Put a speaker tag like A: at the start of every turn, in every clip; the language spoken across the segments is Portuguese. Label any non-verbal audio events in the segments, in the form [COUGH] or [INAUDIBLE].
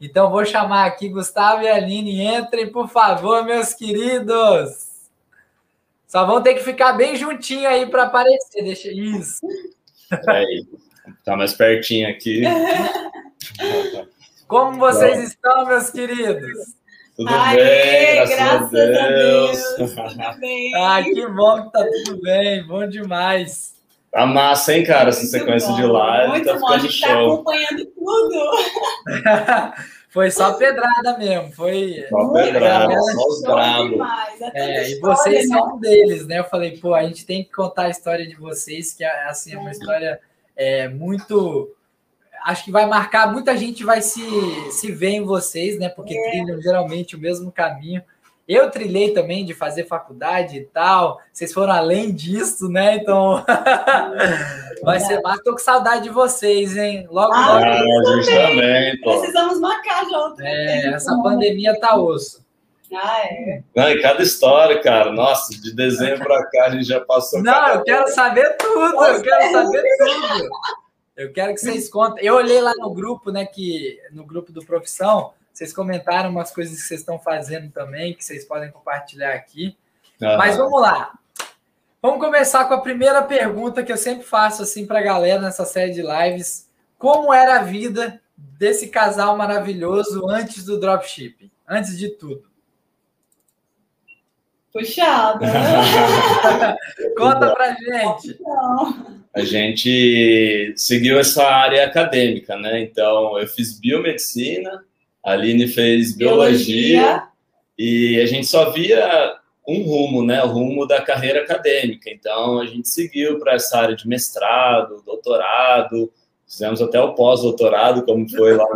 A: Então vou chamar aqui Gustavo e Aline. Entrem, por favor, meus queridos. Só vão ter que ficar bem juntinho aí para aparecer. Deixa isso.
B: Aí, tá mais pertinho aqui. [LAUGHS]
A: Como vocês Bom. estão, meus queridos?
B: Tudo Aê, bem, graças, graças a Deus.
A: A Deus. Ai, que bom que tá tudo bem, bom demais.
B: Tá massa, hein, cara, essa sequência bom. de live.
C: Muito
B: tá
C: bom, a gente tá show. tá acompanhando tudo. [LAUGHS]
A: foi só pedrada mesmo, foi.
B: Só pedrada, só os bravos.
A: É, e vocês né? são um deles, né? Eu falei, pô, a gente tem que contar a história de vocês, que assim, é uma história é, muito acho que vai marcar, muita gente vai se, se ver em vocês, né? Porque é. trilham geralmente o mesmo caminho. Eu trilhei também de fazer faculdade e tal. Vocês foram além disso, né? Então [LAUGHS] vai ser mais. Tô com saudade de vocês, hein? Logo, ah, logo.
B: Ah, a gente também.
C: Precisamos marcar
A: junto. É, essa pandemia tá osso.
C: Ah, é.
B: Não, e cada história, cara. Nossa, de dezembro para cá a gente já passou.
A: Não, eu quero saber tudo. Eu quero saber tudo. Eu quero que vocês contem. Eu olhei lá no grupo, né, que no grupo do Profissão, vocês comentaram umas coisas que vocês estão fazendo também, que vocês podem compartilhar aqui. Uhum. Mas vamos lá. Vamos começar com a primeira pergunta que eu sempre faço assim para a galera nessa série de lives. Como era a vida desse casal maravilhoso antes do dropshipping? Antes de tudo.
C: Puxada. [LAUGHS]
A: Conta pra gente.
B: A gente seguiu essa área acadêmica, né? Então, eu fiz biomedicina, a Aline fez biologia, biologia. e a gente só via um rumo, né? O rumo da carreira acadêmica. Então, a gente seguiu para essa área de mestrado, doutorado, fizemos até o pós-doutorado, como foi lá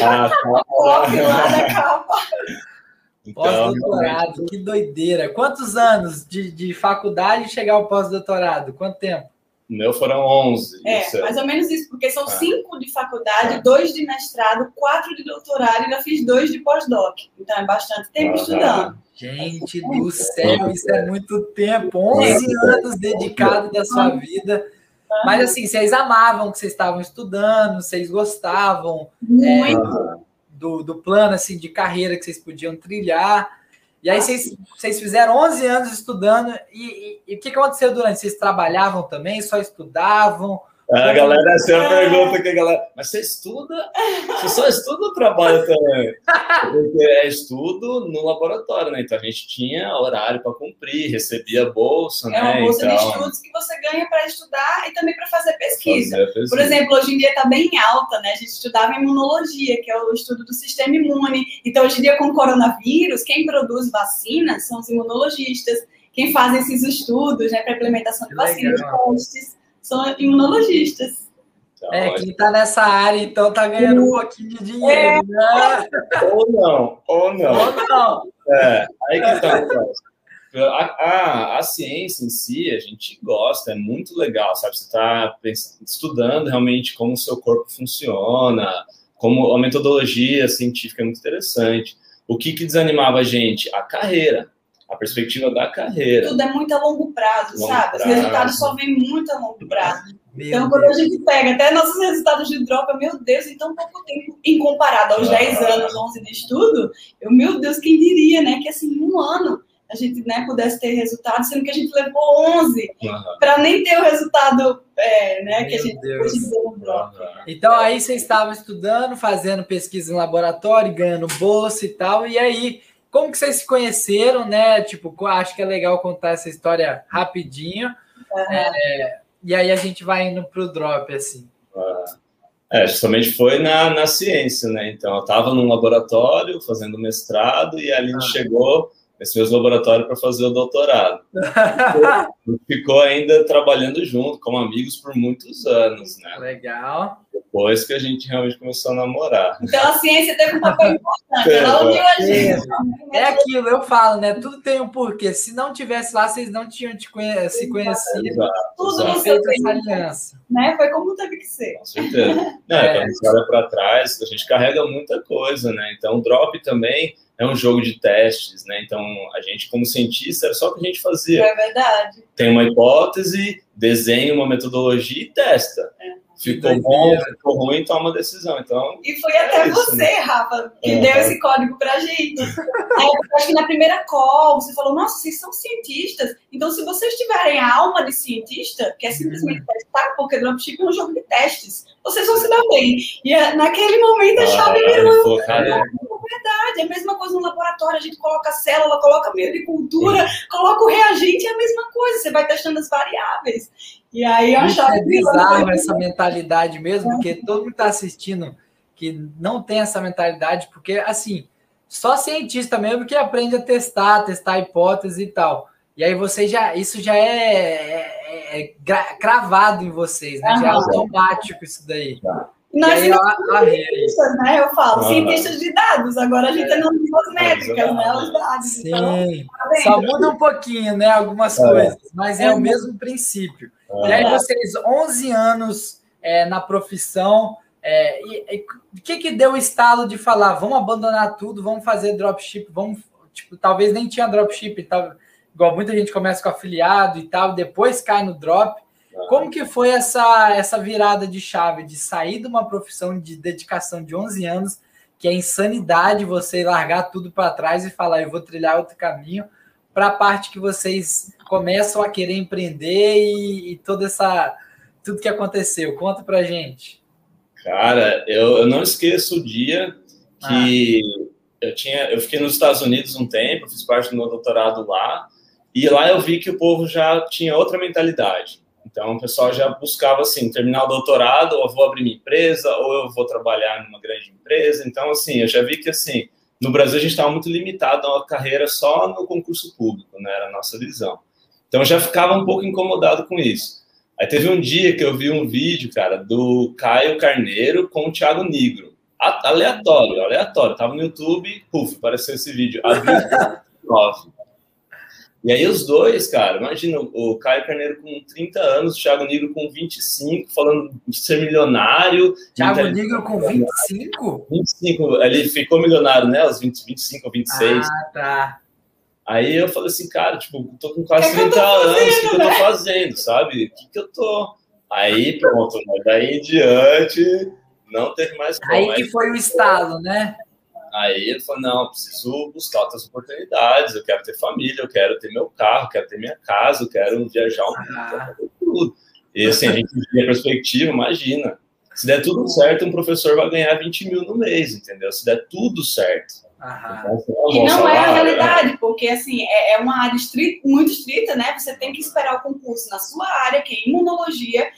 B: na. [LAUGHS]
A: Então, pós-doutorado, que doideira. Quantos anos de, de faculdade chegar ao pós-doutorado? Quanto tempo?
B: O meu foram 11.
C: É, mais ou menos isso, porque são ah. cinco de faculdade, ah. dois de mestrado, quatro de doutorado e ainda fiz dois de pós-doc. Então é bastante tempo ah. estudando.
A: Gente do céu, isso é muito tempo. 11 anos dedicados da sua vida. Mas assim, vocês amavam que vocês estavam estudando, vocês gostavam é, do, do plano assim de carreira que vocês podiam trilhar. E aí vocês, vocês fizeram 11 anos estudando, e, e, e o que aconteceu durante? Vocês trabalhavam também, só estudavam?
B: A galera sempre pergunta que a galera, mas você estuda? Você só estuda ou trabalha também? Porque [LAUGHS] é estudo no laboratório, né? Então a gente tinha horário para cumprir, recebia bolsa,
C: é
B: né?
C: É uma bolsa
B: então...
C: de estudos que você ganha para estudar e também para fazer pesquisa. fazer pesquisa. Por exemplo, hoje em dia está bem alta, né? A gente estudava imunologia, que é o estudo do sistema imune. Então, hoje em dia, com o coronavírus, quem produz vacinas são os imunologistas, quem faz esses estudos, né, para implementação de vacinas, testes são imunologistas.
A: Então, é, quem está nessa área, então, está ganhando um pouquinho de dinheiro, é. né?
B: Ou não, ou não.
A: Ou não.
B: É, aí que está a, a, a, ciência em si, a gente gosta, é muito legal, sabe? Você está estudando realmente como o seu corpo funciona, como a metodologia científica é muito interessante. O que, que desanimava a gente? A carreira a perspectiva da carreira.
C: Tudo é muito a longo prazo, longo sabe? Prazo. Os resultados só vêm muito a longo prazo. Meu então, quando Deus. a gente pega até nossos resultados de droga, meu Deus, em tão pouco tempo, em comparado aos ah. 10 anos, 11 de estudo, eu, meu Deus, quem diria, né? Que assim, um ano a gente né, pudesse ter resultado, sendo que a gente levou 11 uhum. para nem ter o resultado é, né, que a gente depois
A: Então aí vocês estavam estudando, fazendo pesquisa em laboratório, ganhando bolsa e tal, e aí como que vocês se conheceram, né? Tipo, acho que é legal contar essa história rapidinho. É, e aí a gente vai indo para o drop, assim.
B: É, justamente foi na, na ciência, né? Então, eu estava num laboratório fazendo mestrado e a Aline ah. chegou nesse mesmo laboratório para fazer o doutorado. [LAUGHS] Ficou ainda trabalhando junto, como amigos, por muitos anos, né?
A: Legal.
B: Depois que a gente realmente começou a namorar.
C: Então a ciência teve um papel importante, ela uniu a gente.
A: É aquilo, eu falo, né? Tudo tem um porquê. Se não tivesse lá, vocês não tinham te conhe se conhecido.
C: Exato, Tudo no seu essa aliança. Né? Foi como teve que ser.
B: Com certeza. Não, é. Quando a gente olha para trás, a gente carrega muita coisa, né? Então, o drop também é um jogo de testes, né? Então, a gente, como cientista, era só o que a gente fazia.
C: É verdade.
B: Tem uma hipótese, desenha uma metodologia e testa. É. ficou bom, ficou ruim, toma decisão. Então,
C: e foi até é isso, você, né? Rafa, que deu esse código pra gente. [LAUGHS] Aí, acho que na primeira call, você falou, nossa, vocês são cientistas, então se vocês tiverem a alma de cientista, que é simplesmente uhum. testar, porque dropship é um jogo de testes, vocês vão se dar bem. E é, naquele momento a chave virou. É verdade, é a mesma coisa no laboratório, a gente coloca a célula, coloca meio de cultura, coloca o reagente, é a mesma coisa, você vai testando as variáveis. E aí eu achava
A: é bizarro essa mentalidade mesmo, porque todo mundo está assistindo que não tem essa mentalidade, porque assim, só cientista mesmo que aprende a testar, testar hipóteses e tal. E aí você já, isso já é, é, é cravado em vocês, né? Já é automático isso daí.
C: Tá. Nós aí, cientistas, né? Eu falo, ah, cientistas de dados, agora a gente é não tem as métricas, né? Os dados.
A: Então, Sim, então, só muda um pouquinho, né? Algumas é. coisas, mas é, é o mesmo princípio. E aí vocês, 11 anos é, na profissão, é, e, o que que deu o estalo de falar, vamos abandonar tudo, vamos fazer dropship, vamos, tipo, talvez nem tinha dropship, tal, igual muita gente começa com afiliado e tal, depois cai no drop. Como que foi essa, essa virada de chave, de sair de uma profissão de dedicação de 11 anos, que é insanidade você largar tudo para trás e falar, eu vou trilhar outro caminho, para a parte que vocês começam a querer empreender e, e toda essa tudo que aconteceu. Conta para gente.
B: Cara, eu, eu não esqueço o dia que ah. eu tinha, eu fiquei nos Estados Unidos um tempo, fiz parte do meu doutorado lá, e lá eu vi que o povo já tinha outra mentalidade. Então, o pessoal já buscava, assim, terminar o doutorado, ou eu vou abrir minha empresa, ou eu vou trabalhar numa grande empresa. Então, assim, eu já vi que, assim, no Brasil, a gente estava muito limitado a uma carreira só no concurso público, né? Era a nossa visão. Então, eu já ficava um pouco incomodado com isso. Aí teve um dia que eu vi um vídeo, cara, do Caio Carneiro com o Thiago Negro. Aleatório, aleatório. Tava no YouTube, puf, apareceu esse vídeo. Abril [LAUGHS] 9. E aí os dois, cara, imagina o Caio Carneiro com 30 anos, o Thiago Negro com 25, falando de ser milionário.
A: Thiago Negro com 25?
B: 25, ele ficou milionário, né, aos 20, 25 ou 26.
A: Ah, tá.
B: Aí eu falei assim, cara, tipo, tô com quase que 30 que anos, o que, que, eu tô fazendo, sabe? O que, que eu tô. Aí pronto, né? daí em diante não teve mais
A: como. Aí que foi o estalo, né?
B: Aí ele falou: não, preciso buscar outras oportunidades, eu quero ter família, eu quero ter meu carro, quero ter minha casa, eu quero viajar um pouco, tudo. E assim, a gente vê a perspectiva, imagina. Se der tudo certo, um professor vai ganhar 20 mil no mês, entendeu? Se der tudo certo.
C: Então, assim, e não é a realidade, porque assim, é, é uma área estrita, muito estrita, né? Você tem que esperar o concurso na sua área, que é imunologia,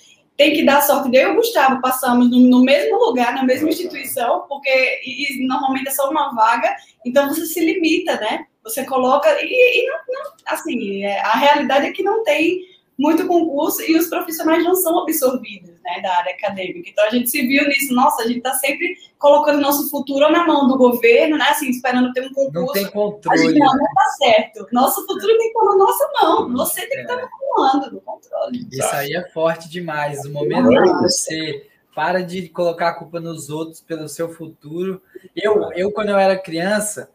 C: tem que dar sorte. Eu e o Gustavo passamos no, no, mesmo lugar, na mesma instituição, porque e, e, normalmente é só uma vaga, então você se limita, né? Você coloca. E, e não, não, assim, é, a realidade é que não tem muito concurso e os profissionais não são absorvidos né, da área acadêmica. Então a gente se viu nisso, nossa, a gente está sempre colocando nosso futuro na mão do governo, né? Assim, esperando ter um concurso.
A: Não tem controle.
C: Gente, não, não tá certo. Nosso futuro tem que estar na nossa mão. Você tem que estar no comando, no controle.
A: Isso aí é forte demais. O momento que você para de colocar a culpa nos outros pelo seu futuro. Eu, eu quando eu era criança,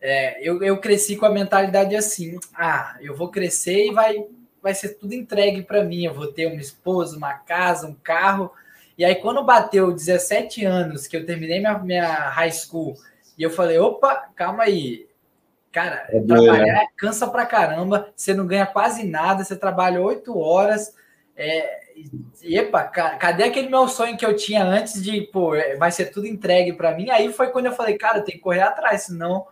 A: é, eu, eu cresci com a mentalidade assim: ah, eu vou crescer e vai vai ser tudo entregue para mim. Eu vou ter uma esposa, uma casa, um carro. E aí, quando bateu 17 anos, que eu terminei minha, minha high school, e eu falei: opa, calma aí. Cara, é trabalhar né? cansa pra caramba, você não ganha quase nada, você trabalha oito horas. É, epa, cadê aquele meu sonho que eu tinha antes de, pô, é, vai ser tudo entregue para mim? Aí foi quando eu falei, cara, tem que correr atrás, senão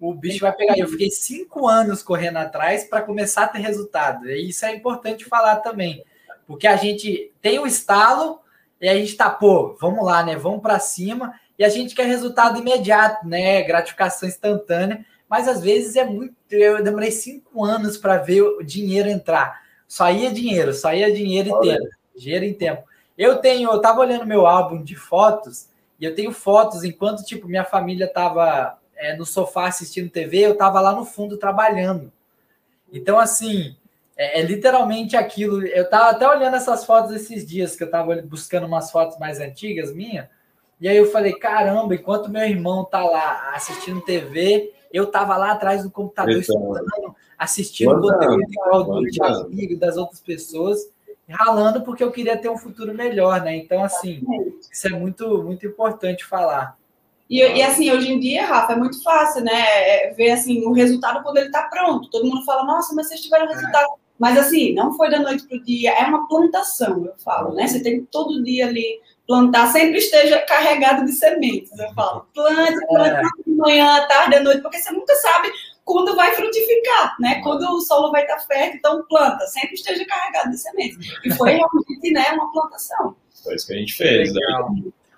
A: o bicho vai pegar. Eu fiquei cinco anos correndo atrás para começar a ter resultado. E isso é importante falar também, porque a gente tem o estalo e a gente tá, pô, vamos lá, né? Vamos para cima e a gente quer resultado imediato, né? Gratificação instantânea. Mas às vezes é muito. Eu demorei cinco anos para ver o dinheiro entrar. Só ia dinheiro, só ia dinheiro e tempo. Dinheiro em tempo. Eu tenho, eu tava olhando meu álbum de fotos e eu tenho fotos enquanto tipo minha família tava é, no sofá assistindo TV, eu estava lá no fundo trabalhando. Então, assim, é, é, literalmente aquilo. Eu estava até olhando essas fotos esses dias, que eu estava buscando umas fotos mais antigas minha. E aí eu falei, caramba, enquanto meu irmão tá lá assistindo TV, eu tava lá atrás do computador então, estudando, assistindo o conteúdo igual do Thiago e das outras pessoas. ralando porque eu queria ter um futuro melhor, né? Então, assim, isso é muito, muito importante falar.
C: E, e, assim, hoje em dia, Rafa, é muito fácil, né? É, ver assim, o resultado quando ele está pronto. Todo mundo fala, nossa, mas vocês tiveram resultado. É. Mas assim, não foi da noite para o dia, é uma plantação, eu falo, né? Você tem que todo dia ali plantar, sempre esteja carregado de sementes, eu falo. Plante, plante é. de manhã, tarde, à noite, porque você nunca sabe quando vai frutificar, né? Quando o solo vai estar fértil, então planta, sempre esteja carregado de sementes. E foi [LAUGHS] realmente, né, uma plantação.
B: Foi isso que a gente fez. Né?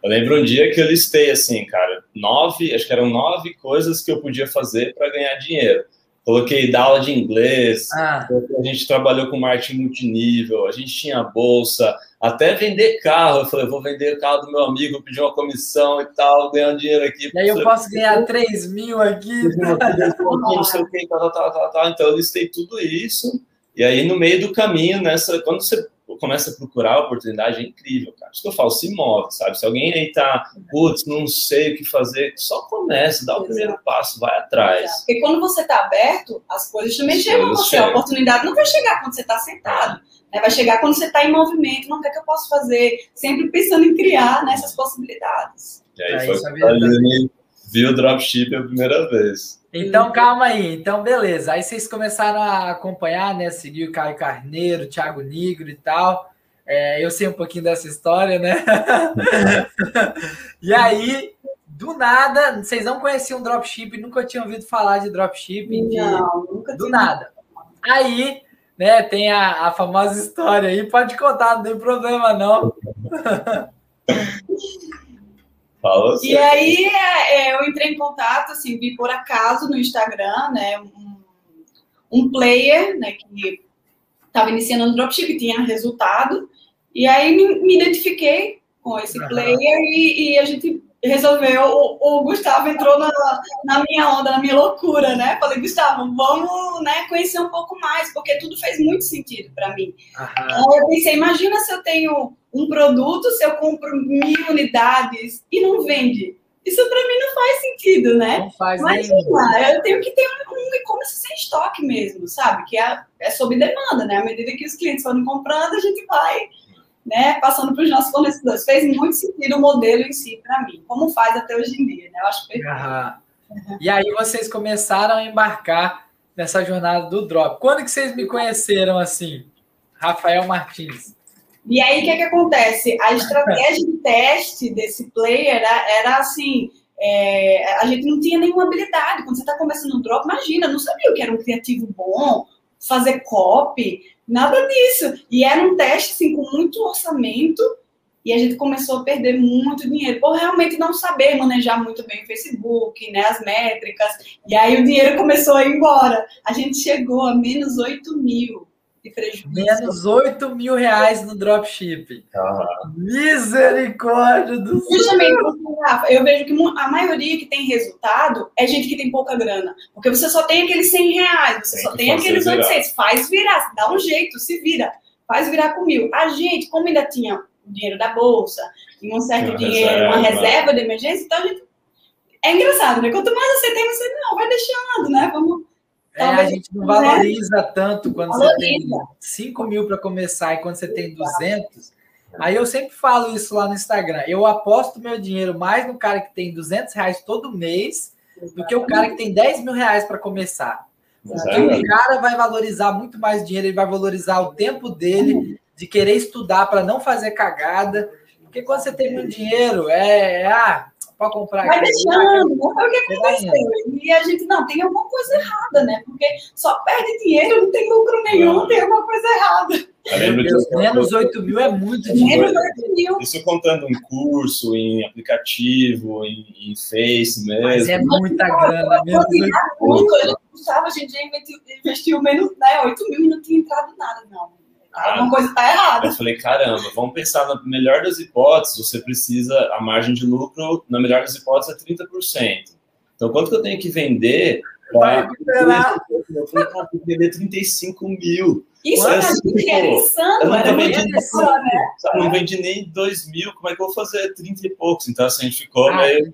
B: Eu lembro um dia que eu listei assim, cara, nove, acho que eram nove coisas que eu podia fazer para ganhar dinheiro. Coloquei da aula de inglês, ah. a gente trabalhou com marketing multinível, a gente tinha bolsa, até vender carro. Eu falei, vou vender o carro do meu amigo, pedir uma comissão e tal, ganhando dinheiro aqui.
A: E aí eu posso ganhar 3 mil aqui.
B: Não sei o que, tal, tal, tal, tal. Então eu listei tudo isso. E aí, no meio do caminho, nessa, quando você começa a procurar a oportunidade, é incrível, cara. Isso que eu falo, se move, sabe? Se alguém aí tá, putz, não sei o que fazer, só comece, dá o primeiro passo, vai atrás.
C: Porque quando você tá aberto, as coisas também as chegam a você. Chegam. A oportunidade não vai chegar quando você tá sentado. Né? Vai chegar quando você está em movimento, não, o que, é que eu posso fazer? Sempre pensando em criar nessas possibilidades.
B: E aí, aí foi quando a viu o dropship a primeira vez.
A: Então, calma aí. Então, beleza. Aí vocês começaram a acompanhar, né? Seguir o Caio Carneiro, o Thiago Nigro e tal. É, eu sei um pouquinho dessa história, né? [LAUGHS] e aí, do nada, vocês não conheciam dropship, nunca tinham ouvido falar de dropship.
C: Não, nunca
A: Do nada. Aí, né, tem a, a famosa história aí, pode contar, não tem problema não. [LAUGHS]
B: Fala
C: e aí é, é, eu entrei em contato, assim, vi por acaso no Instagram, né, um, um player, né, que estava iniciando no dropship, tinha resultado, e aí me, me identifiquei com esse uhum. player e, e, a gente resolveu, o, o, Gustavo entrou na, na minha onda, na minha loucura, né? Falei, Gustavo, vamos né, conhecer um pouco mais, porque tudo fez muito sentido para mim. Uhum. Eu pensei, imagina se eu tenho um produto, se eu compro mil unidades e não vende. Isso para mim não faz sentido, né?
A: Não faz
C: Imagina, eu tenho que ter um e-commerce sem estoque mesmo, sabe? Que é, é sob demanda, né? À medida que os clientes forem comprando, a gente vai né, passando para os nossos fornecedores. Fez muito sentido o modelo em si para mim, como faz até hoje em dia, né? Eu acho perfeito.
A: Uhum. E aí vocês começaram a embarcar nessa jornada do Drop. Quando que vocês me conheceram assim? Rafael Martins.
C: E aí, o que, é que acontece? A estratégia de teste desse player era, era assim, é, a gente não tinha nenhuma habilidade. Quando você está começando no drop, imagina, não sabia o que era um criativo bom, fazer copy, nada disso. E era um teste assim, com muito orçamento e a gente começou a perder muito dinheiro por realmente não saber manejar muito bem o Facebook, né, as métricas. E aí o dinheiro começou a ir embora. A gente chegou a menos 8 mil de prejuízo.
A: Menos 8 mil reais no dropship. Uhum. Misericórdia do céu!
C: Eu vejo que a maioria que tem resultado é gente que tem pouca grana. Porque você só tem aqueles 100 reais, você tem só tem aqueles 800. Virar. Faz virar, dá um jeito, se vira. Faz virar com mil. A gente, como ainda tinha o dinheiro da bolsa, tinha um certo uma dinheiro, reserva. uma reserva de emergência, então a gente. É engraçado, né? Quanto mais você tem, você não, vai deixando, né? Vamos
A: é, a gente não valoriza né? tanto quando valoriza. você tem 5 mil para começar e quando você tem 200. Aí eu sempre falo isso lá no Instagram. Eu aposto meu dinheiro mais no cara que tem 200 reais todo mês do que o cara que tem 10 mil reais para começar. Porque o cara vai valorizar muito mais dinheiro, ele vai valorizar o tempo dele de querer estudar para não fazer cagada. Porque quando você tem muito dinheiro, é, é ah, para comprar.
C: Vai deixando, não foi o que aconteceu. E a gente, não, tem alguma coisa errada, né? Porque só perde dinheiro, não tem lucro nenhum, tem alguma coisa errada.
A: Deus, menos 8 mil é muito dinheiro. Menos 8
B: mil. Isso contando em curso, em aplicativo, em, em Face mesmo. Mas
A: é muita grana. Menos
C: 8 Gustavo, a gente já investiu, investiu menos né, 8 mil e não tinha entrado nada, não. Alguma coisa está errada.
B: Eu falei, caramba, vamos pensar na melhor das hipóteses, você precisa, a margem de lucro, na melhor das hipóteses, é 30%. Então, quanto que eu tenho que vender para vender 35 mil?
C: Isso é assim, era insano, eu não, era vendi,
B: insano, né? não vendi nem 2 mil, como é que eu vou fazer 30 e poucos? Então, assim, a gente ficou ah, meio...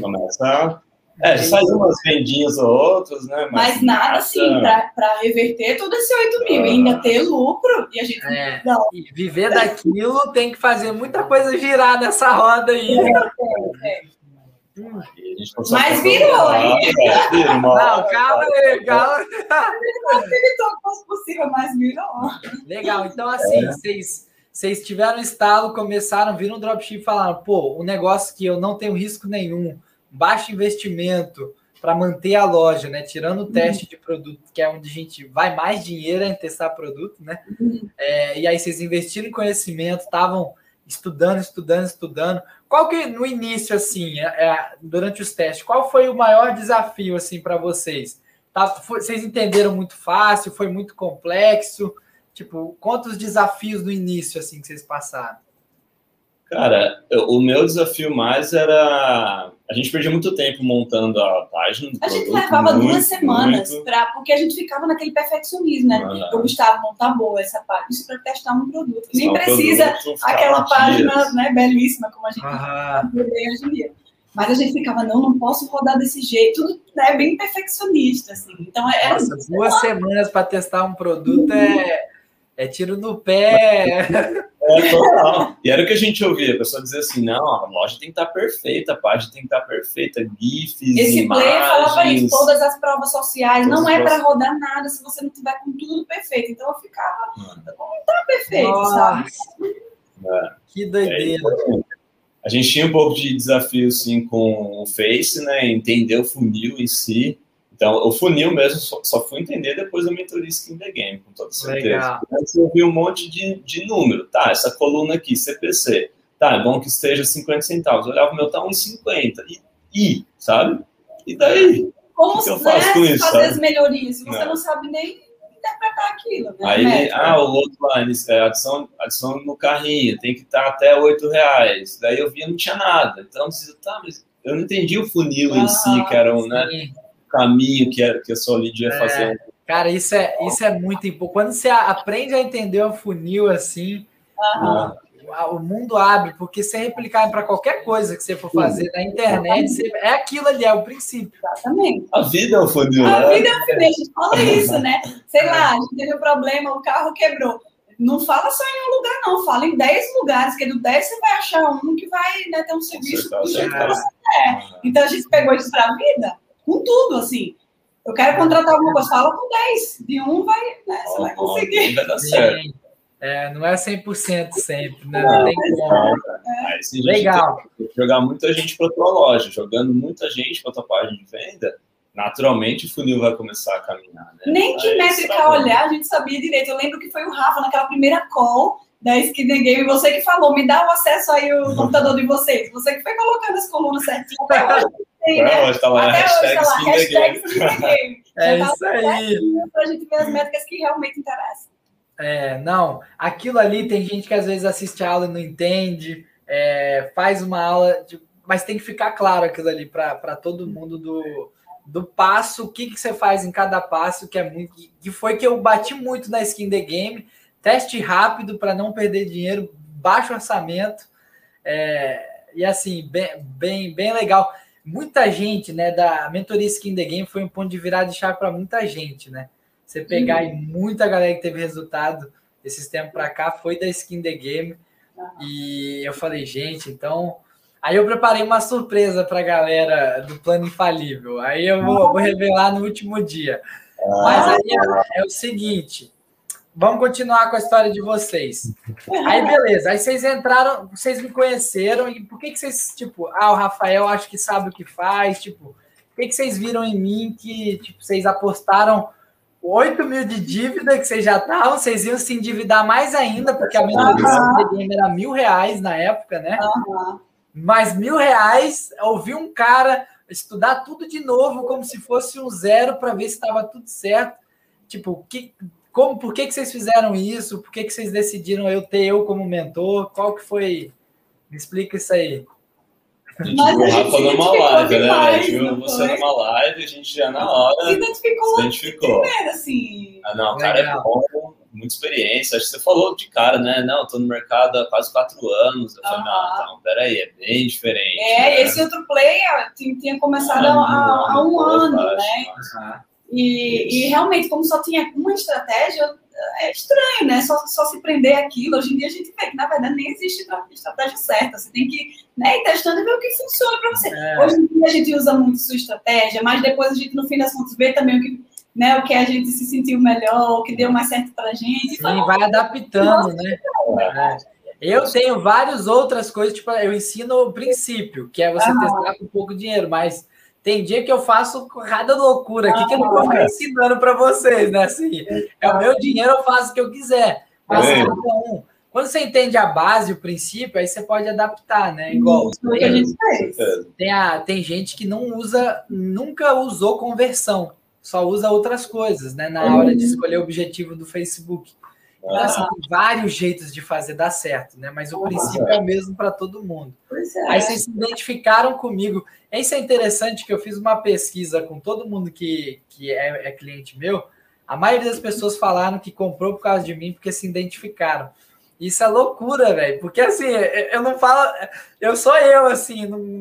B: Começa É, sai umas vendinhas ou outras, né?
C: Mas, Mas nada assim, para reverter todo esse 8 mil, ah. ainda ter lucro e a gente.
A: É, não. E viver daquilo tem que fazer muita coisa girar nessa roda aí. É, é, é.
C: Hum. Mas virou, hein?
A: Não, calma aí, calma.
C: Não possível, mas virou.
A: Legal, então assim, é. vocês, vocês tiveram estalo, começaram, viram um dropship e falaram, pô, um negócio que eu não tenho risco nenhum, baixo investimento para manter a loja, né? Tirando o teste uhum. de produto, que é onde a gente vai mais dinheiro em testar produto, né? Uhum. É, e aí vocês investiram em conhecimento, estavam estudando, estudando, estudando. Qual que no início assim, é, é, durante os testes, qual foi o maior desafio assim para vocês? Tá, foi, vocês entenderam muito fácil? Foi muito complexo? Tipo, quantos desafios no início assim que vocês passaram?
B: Cara, o meu desafio mais era. A gente perdia muito tempo montando a página.
C: a gente levava muito, duas semanas, muito... Pra... porque a gente ficava naquele perfeccionismo, né? Ah. Eu gostava, não tá boa essa página, isso para testar um produto. Nem precisa aquela página né, belíssima, como a gente ah. hoje em dia. Mas a gente ficava, não, não posso rodar desse jeito, tudo né, bem perfeccionista, assim. Então, era.
A: Nossa, duas semanas para testar um produto é é tiro no pé.
B: É, total. E era o que a gente ouvia, a pessoa dizer assim, não, a loja tem que estar perfeita, a página tem que estar perfeita, GIFs,
C: Esse
B: imagens... Esse
C: falava isso, todas as provas sociais, não é para rodar nada se você não tiver com tudo perfeito. Então eu ficava, não está perfeito, Nossa. sabe?
A: É. Que doideira. É,
B: a gente tinha um pouco de desafio, assim, com o Face, né, entender o funil em si, então, o funil mesmo só, só fui entender depois da mentoria Skin the Game, com toda certeza. Legal. Antes eu vi um monte de, de número. Tá, essa coluna aqui, CPC. Tá, é bom que esteja 50 centavos. Eu olhava o meu, tá 1,50. E, e, sabe? E daí?
C: Como o que eu faço né, com isso? Fazer sabe? as melhorias, você não. não sabe nem interpretar aquilo. Né?
B: Aí, ah, o lá, é, adição, adição no carrinho, tem que estar até 8 reais. Daí eu via, não tinha nada. Então, tá, mas eu não entendi o funil ah, em si, que era um, né? Caminho que, é, que a Solid ia é, fazer.
A: Cara, isso é, isso é muito importante. Quando você aprende a entender o funil assim, uhum. o, o, mundo abre, porque se replicar para qualquer coisa que você for fazer na internet, você, é aquilo ali, é o princípio.
C: Exatamente.
B: A vida é o funil.
C: A né? vida é o funil, a gente fala isso, né? Sei lá, a gente teve um problema, o carro quebrou. Não fala só em um lugar, não. Fala em 10 lugares, que do 10 você vai achar um que vai né, ter um serviço do jeito que você quer. Então a gente pegou isso para a vida com tudo, assim. Eu quero contratar alguma coisa, fala com 10. De um vai, né? Você oh, vai conseguir. Vai dar [LAUGHS] certo.
A: É, não é 100% sempre, né? Não, não tem como.
B: É. Legal. Tem que jogar muita gente para tua loja. Jogando muita gente para tua página de venda, naturalmente o funil vai começar a caminhar. Né?
C: Nem que métrica olhar, a gente sabia direito. Eu lembro que foi o Rafa naquela primeira call da Skin the Game, você que falou, me dá o acesso aí o [LAUGHS] computador de vocês. Você que foi colocando as colunas certinho [LAUGHS] tem, né? Hoje tá lá, Até hashtag, hoje, tá lá, hashtag Game. [LAUGHS]
A: É isso aí.
C: Para a gente ver as métricas que realmente interessam.
A: É, não, aquilo ali tem gente que às vezes assiste a aula e não entende, é, faz uma aula, de, mas tem que ficar claro aquilo ali para todo mundo do, do passo, o que, que você faz em cada passo, que é muito. Que foi que eu bati muito na skin the game, teste rápido para não perder dinheiro, baixo orçamento. É, e assim, bem, bem, bem legal muita gente, né, da mentoria Skin the Game foi um ponto de virada de chave para muita gente, né? Você pegar uhum. e muita galera que teve resultado esses tempos para cá foi da Skin the Game. Uhum. E eu falei, gente, então. Aí eu preparei uma surpresa para a galera do plano infalível. Aí eu vou, vou revelar no último dia. Mas aí é, é o seguinte: vamos continuar com a história de vocês. Aí, beleza. Aí vocês entraram, vocês me conheceram, e por que, que vocês, tipo, ah, o Rafael acho que sabe o que faz, tipo, o que, que vocês viram em mim que, tipo, vocês apostaram 8 mil de dívida que vocês já estavam, vocês iam se endividar mais ainda, porque a minha uhum. era mil reais na época, né? Uhum. Mas mil reais, ouvir um cara estudar tudo de novo, como se fosse um zero, para ver se estava tudo certo. Tipo, que, como, por que, que vocês fizeram isso? Por que, que vocês decidiram eu ter eu como mentor? Qual que foi? Me explica isso aí.
B: A gente viu o Rafa numa live, né? A gente viu você numa live, a gente já na hora.
C: Se identificou. Se identificou. Primeiro, assim.
B: Ah, não, o cara é bom, muita experiência. Acho que você falou de cara, né? Não, estou no mercado há quase quatro anos. Eu falei, não, não, peraí, é bem diferente.
C: É, né? esse outro player tinha, tinha começado há, há, um ano, né? E, e realmente, como só tinha uma estratégia, é estranho, né? Só, só se prender aquilo. Hoje em dia a gente vê que, na verdade, nem existe estratégia certa. Você tem que né, ir testando e ver o que funciona para você. É. Hoje em dia a gente usa muito sua estratégia, mas depois a gente, no fim das contas, vê também o que, né, o que a gente se sentiu melhor, o que deu mais certo para a gente.
A: Sim, vai adaptando, né? É. Eu tenho várias outras coisas, tipo, eu ensino o princípio, que é você ah. testar com pouco dinheiro, mas tem dia que eu faço cada loucura aqui que eu não vou ficar ensinando para vocês, né? Assim, é o meu dinheiro, eu faço o que eu quiser. Mas é. cada um. Quando você entende a base, o princípio, aí você pode adaptar, né? Igual
C: tem, a gente fez.
A: Tem, a, tem gente que não usa, nunca usou conversão, só usa outras coisas, né? Na hora de escolher o objetivo do Facebook. Então, assim, tem vários jeitos de fazer dar certo, né? Mas o princípio é o mesmo para todo mundo. É. Aí vocês se identificaram comigo. Isso é interessante que eu fiz uma pesquisa com todo mundo que, que é, é cliente meu. A maioria das pessoas falaram que comprou por causa de mim porque se identificaram. Isso é loucura, velho. Porque assim, eu não falo. Eu sou eu, assim. Não, uhum.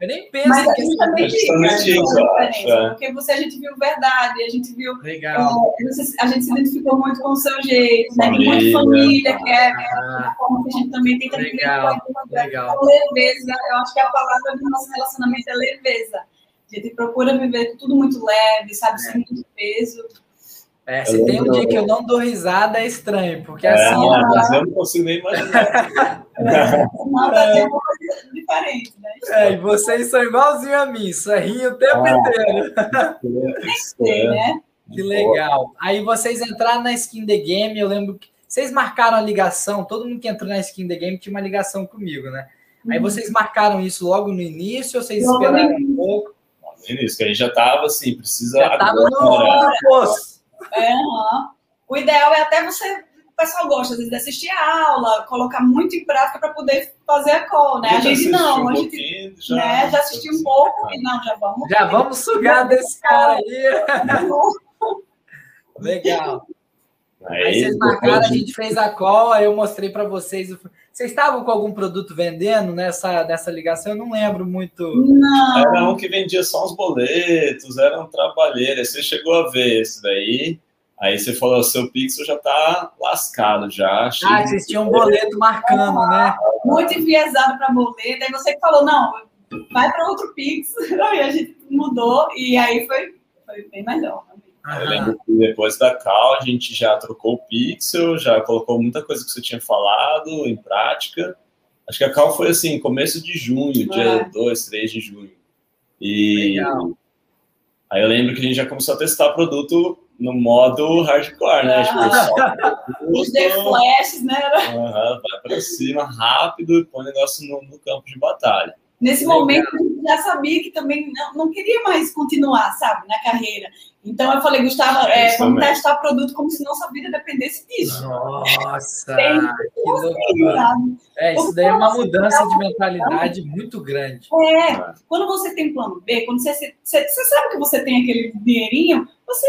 A: Eu nem penso
C: Mas que também é Porque você a gente viu verdade, a gente viu.
A: Legal.
C: É, a gente se identificou muito com o seu jeito, né? Tem muita família, que é, ah, a forma que a gente também tenta
A: legal, legal.
C: leveza. Eu acho que a palavra do nosso relacionamento é leveza. A gente procura viver tudo muito leve, sabe? Sem muito peso.
A: É, se tem um dia que eu não dou risada, é estranho, porque é, assim.
B: Não, mas eu não consigo nem imaginar. [LAUGHS]
C: não, tá é. uma coisa diferente, né?
A: É, e vocês são igualzinho a mim, só ri o tempo ah, inteiro.
C: É, né?
A: Que legal. Aí vocês entraram na Skin The Game, eu lembro que. Vocês marcaram a ligação, todo mundo que entrou na Skin The Game tinha uma ligação comigo, né? Aí uhum. vocês marcaram isso logo no início ou vocês esperaram um pouco?
B: No início, que a gente já estava assim, precisa.
A: Já estava no, no poço.
C: É, uhum. O ideal é até você, o pessoal gosta às vezes de assistir a aula, colocar muito em prática para poder fazer a call, né? A gente não, um a gente já, né, já assistiu um pouco e não, já vamos.
A: Já vamos sugar desse cara aí. Legal. Aí, aí vocês marcaram, a gente fez a call, aí eu mostrei para vocês. Vocês estavam com algum produto vendendo nessa, nessa ligação? Eu não lembro muito.
C: Não.
B: Era um que vendia só uns boletos, era um trabalheiro. Aí você chegou a ver esse daí. Aí você falou, seu pixel já tá lascado já.
A: Ah, vocês tinham um boleto marcando, né?
C: Muito enviesado para boleto. Aí você que falou, não, vai para outro pixel. [LAUGHS] Aí a gente mudou e aí foi, foi bem melhor.
B: Eu lembro que depois da Cal a gente já trocou o pixel, já colocou muita coisa que você tinha falado em prática. Acho que a Cal foi assim, começo de junho, dia 2, é. 3 de junho. E Legal. aí eu lembro que a gente já começou a testar produto no modo hardcore, né?
C: Ah. [LAUGHS] Os The Flashes, né?
B: Uhum, vai para cima rápido e põe o negócio no, no campo de batalha.
C: Nesse Legal. momento, a gente já sabia que também não, não queria mais continuar, sabe, na carreira. Então eu falei, Gustavo, é, vamos também. testar produto como se nossa vida dependesse disso.
A: Nossa! que loucura. É, isso daí é uma mudança de mentalidade muito grande.
C: É, quando você tem plano B, quando você, você, você sabe que você tem aquele dinheirinho, você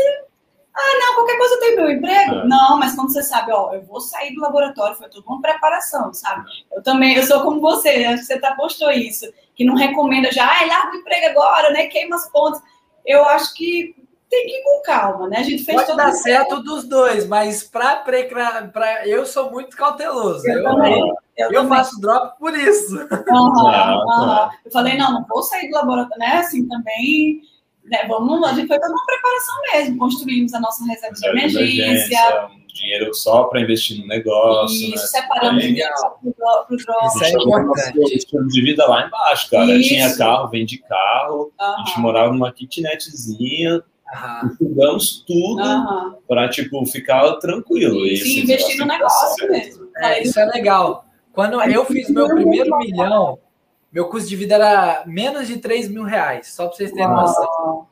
C: ah, não, qualquer coisa tem meu emprego. É. Não, mas quando você sabe, ó, eu vou sair do laboratório, foi tudo uma preparação, sabe? Eu também, eu sou como você, acho que você tá postou isso, que não recomenda já, ah, larga o emprego agora, né? Queima as pontas. Eu acho que tem que ir com calma, né? A gente fez
A: Pode dar certo dos dois, mas para pra, eu sou muito cauteloso.
C: Eu, eu também.
A: Eu, eu faço drop por isso.
C: Uhum, uhum. Eu falei, não, não vou sair do laboratório, né? Assim também né, vamos, a gente foi toda uma preparação mesmo, construímos a nossa reserva de emergência.
B: dinheiro só para investir no negócio.
C: Isso, né? separamos dinheiro para o drone.
A: Isso é importante.
B: Estilo de vida lá embaixo, cara. Isso. Tinha carro, vende carro, a gente morava numa kitnetzinha, estudamos tudo para tipo, ficar tranquilo.
C: E Sim, investir no negócio mesmo.
A: É, isso é legal. Quando eu fiz meu primeiro milhão, meu custo de vida era menos de 3 mil reais, só para vocês terem noção.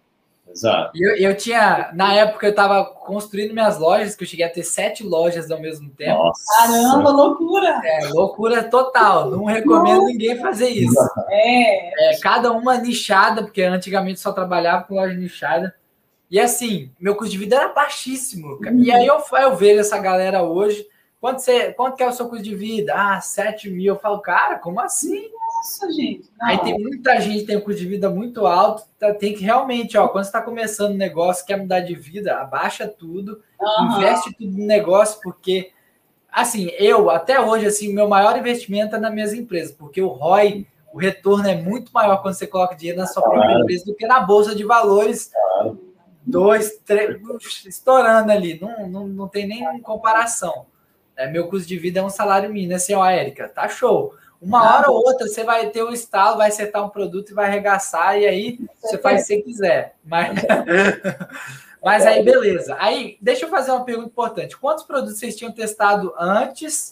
B: Exato.
A: E eu, eu tinha, na época, eu estava construindo minhas lojas, que eu cheguei a ter sete lojas ao mesmo tempo.
C: Nossa. Caramba, loucura!
A: É, loucura total. Não recomendo Nossa. ninguém fazer isso.
C: É.
A: é. Cada uma nichada, porque antigamente só trabalhava com loja nichada. E assim, meu custo de vida era baixíssimo. Uhum. E aí eu, eu vejo essa galera hoje. Quanto, você, quanto que é o seu custo de vida? Ah, 7 mil. Eu falo, cara, como assim?
C: Nossa, gente. Não.
A: Aí tem muita gente que tem um custo de vida muito alto. Tá, tem que realmente, ó, quando você está começando um negócio, quer mudar de vida, abaixa tudo, uhum. investe tudo no negócio, porque assim, eu até hoje, assim, meu maior investimento é nas minhas empresas, porque o ROI, o retorno é muito maior quando você coloca dinheiro na sua própria empresa do que na bolsa de valores. Dois, três, estourando ali, não, não, não tem nem comparação. É, meu custo de vida é um salário mínimo, assim, ó, Érica, tá show. Uma hora ou outra você vai ter um estalo, vai acertar um produto e vai arregaçar, e aí você faz o que você quiser. Mas, [LAUGHS] mas aí, beleza. Aí, deixa eu fazer uma pergunta importante. Quantos produtos vocês tinham testado antes?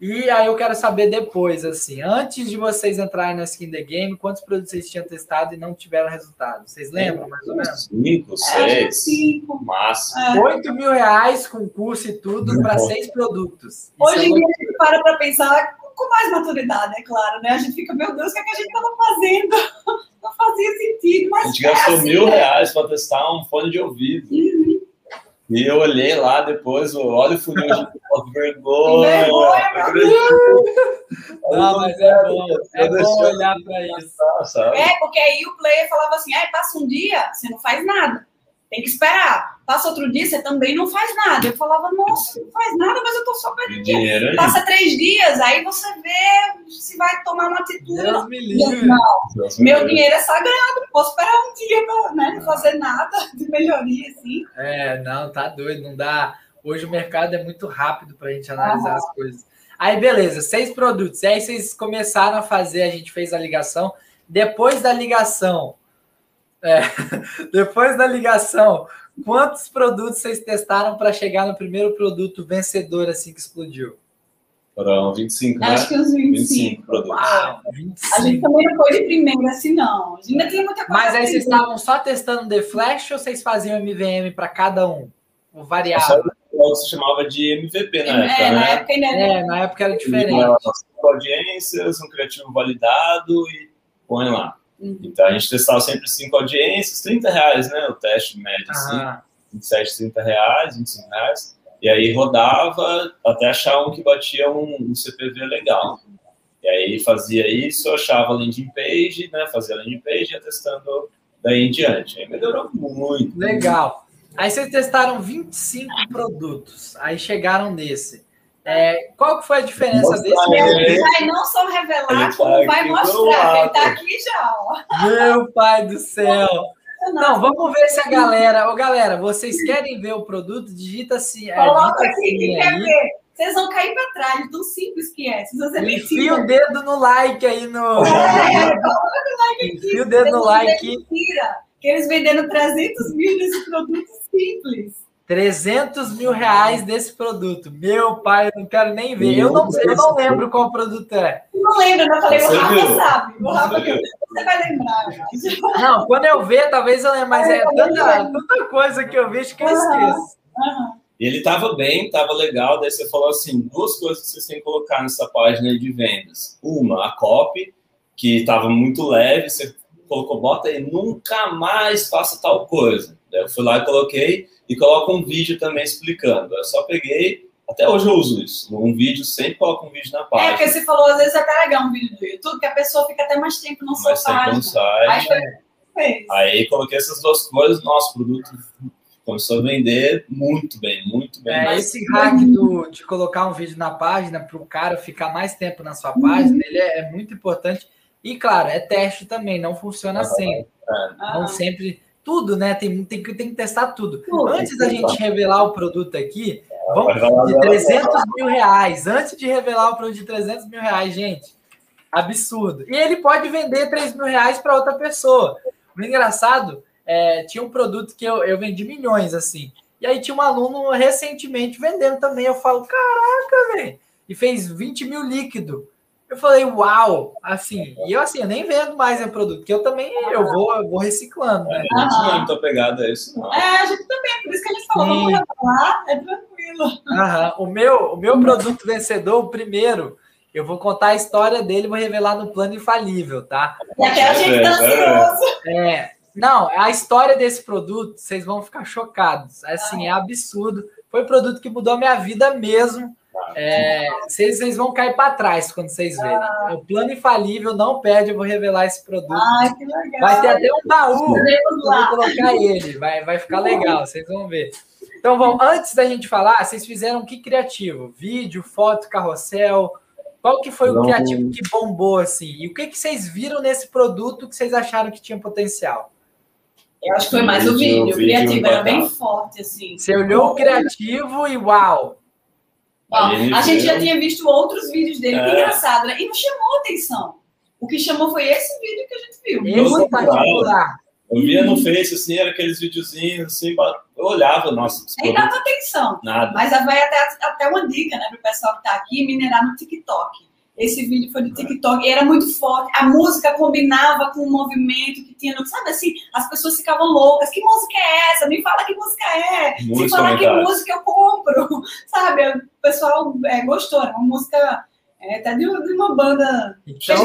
A: E aí eu quero saber depois, assim, antes de vocês entrarem na Skin The Game, quantos produtos vocês tinham testado e não tiveram resultado? Vocês lembram, mais ou menos?
B: Cinco, seis. cinco. Máximo.
A: Oito mil reais com curso e tudo para seis produtos.
C: Hoje em dia a gente para para pensar com mais maturidade, é claro, né? A gente fica, meu Deus, o que, é que a gente estava fazendo? [LAUGHS] Não fazia sentido, mas.
B: A gente gastou é assim, mil né? reais para testar um fone de ouvido. Uhum. E eu olhei lá depois, olha o funil de [LAUGHS] vergonha.
A: Não, mas é bom, é bom olhar para isso.
C: É, porque aí o player falava assim: ah, passa um dia, você não faz nada. Tem que esperar. Passa outro dia, você também não faz nada. Eu falava, nossa, não faz nada, mas eu tô só perdendo dinheiro. Passa três dias, aí você vê se vai tomar uma atitude.
A: Deus me livre.
C: Não, Deus meu me dinheiro é sagrado, não posso esperar um dia pra né, não fazer nada de melhoria, assim.
A: É, não, tá doido, não dá. Hoje o mercado é muito rápido pra gente analisar ah. as coisas. Aí, beleza, seis produtos. E aí vocês começaram a fazer, a gente fez a ligação. Depois da ligação, é, [LAUGHS] depois da ligação, quantos produtos vocês testaram para chegar no primeiro produto vencedor assim que explodiu?
B: Foram 25,
C: né? Acho que uns 25. 25
B: produtos. Uau,
C: 25. A gente também não foi de primeira assim, não. A gente ainda tem muita
A: coisa. Mas aí vocês estavam só testando The Flash ou vocês faziam MVM para cada um? O variável?
B: Se chamava de MVP na
C: é, época,
B: né?
C: Na época, ainda
A: é, na época era diferente.
B: Audiências, um criativo validado e põe lá. Uhum. Então a gente testava sempre cinco audiências, 30 reais, né? O teste médio, assim, ah. 27, 30 reais, 25 reais. E aí rodava até achar um que batia um, um CPV legal. E aí fazia isso, achava a landing page, né? Fazia a landing page e ia testando daí em diante. Aí melhorou muito.
A: Legal. Aí vocês testaram 25 produtos, aí chegaram nesse. É, qual que foi a diferença Nossa, desse?
C: Ele vai não só revelar, como vai mostrar, ele tá aqui já, ó.
A: Meu pai do céu! Não, vamos ver se a galera. Ô, galera, vocês querem ver o produto? Digita assim.
C: É, Coloca aqui assim, quem quer ver. Vocês vão cair para trás, tão simples que é. Se
A: Enfia o dedo no like aí no.
C: É, coloca o like aqui. [LAUGHS]
A: Enfia o dedo no like.
C: Mentira, que eles vendendo 300 mil desse produto simples.
A: 300 mil reais desse produto. Meu pai, eu não quero nem ver. Eu não, eu não lembro qual produto
C: é. Não lembro, eu falei, o Rafa sabe. O Rafa, você vai lembrar.
A: Não, quando eu ver, talvez eu lembre, mas é tanta, tanta coisa que eu vejo que eu esqueço.
B: E ele estava bem, estava legal. Daí você falou assim: duas coisas que vocês têm que colocar nessa página de vendas. Uma, a copy, que estava muito leve. Você colocou, bota aí, nunca mais faça tal coisa. Daí eu fui lá e coloquei e coloco um vídeo também explicando. Eu só peguei, até hoje eu uso isso. Um vídeo, sempre coloco um vídeo na página.
C: É, porque você falou, às vezes é até legal um vídeo do YouTube, que a pessoa fica até mais tempo no seu
B: site. No site. Aí, aí coloquei essas duas coisas, nosso produto começou a vender muito bem, muito bem.
A: É, esse hack do, de colocar um vídeo na página para o cara ficar mais tempo na sua página, uhum. ele é, é, muito importante. E claro, é teste também, não funciona sempre. É. Não sempre tudo, né? Tem, tem, tem que testar tudo. tudo Antes da gente revelar o produto aqui, vamos de 300 mil reais. Antes de revelar o produto de 300 mil reais, gente. Absurdo. E ele pode vender 3 mil reais para outra pessoa. O engraçado, é, tinha um produto que eu, eu vendi milhões, assim. E aí tinha um aluno recentemente vendendo também. Eu falo, caraca, velho. E fez 20 mil líquido. Eu falei, uau, assim, e eu assim, eu nem vendo mais o produto, porque eu também eu vou, eu vou reciclando, né?
B: É, a gente não é muito apegado a isso, não.
C: É, a gente também, por isso que a gente falou, vamos revelar, é tranquilo.
A: Aham. O, meu, o meu produto vencedor, o primeiro, eu vou contar a história dele, vou revelar no plano infalível, tá?
C: E até a gente tá ansioso.
A: É, Não, a história desse produto, vocês vão ficar chocados. Assim, é absurdo. Foi um produto que mudou a minha vida mesmo. É, vocês, vocês vão cair para trás quando vocês verem. Ah. O plano infalível não perde, eu vou revelar esse produto.
C: Ai, que legal.
A: Vai ter até um baú. Eu vou colocar ele. Vai, vai ficar legal, vocês vão ver. Então, vamos, antes da gente falar, vocês fizeram que criativo? Vídeo, foto, carrossel. Qual que foi não. o criativo que bombou assim? E o que, que vocês viram nesse produto que vocês acharam que tinha potencial?
C: Eu acho que foi mais o vídeo. O criativo era bem forte, assim.
A: Você olhou o criativo e uau!
C: Ó, a gente já tinha visto outros vídeos dele, é. que engraçado, né? E não chamou atenção. O que chamou foi esse vídeo que a gente viu.
A: Esse Muito particular.
B: Eu via no Face, assim, era aqueles videozinhos, assim, eu olhava, nossa.
C: Nem dava atenção.
B: Nada.
C: Mas vai até, até uma dica, né, para o pessoal que está aqui, minerar no TikTok. Esse vídeo foi do TikTok e era muito forte. A música combinava com o movimento que tinha. Sabe assim, as pessoas ficavam loucas. Que música é essa? Me fala que música é. Se falar que música eu compro. [LAUGHS] Sabe? O pessoal é, gostou. Era uma música é, até de, de uma banda então,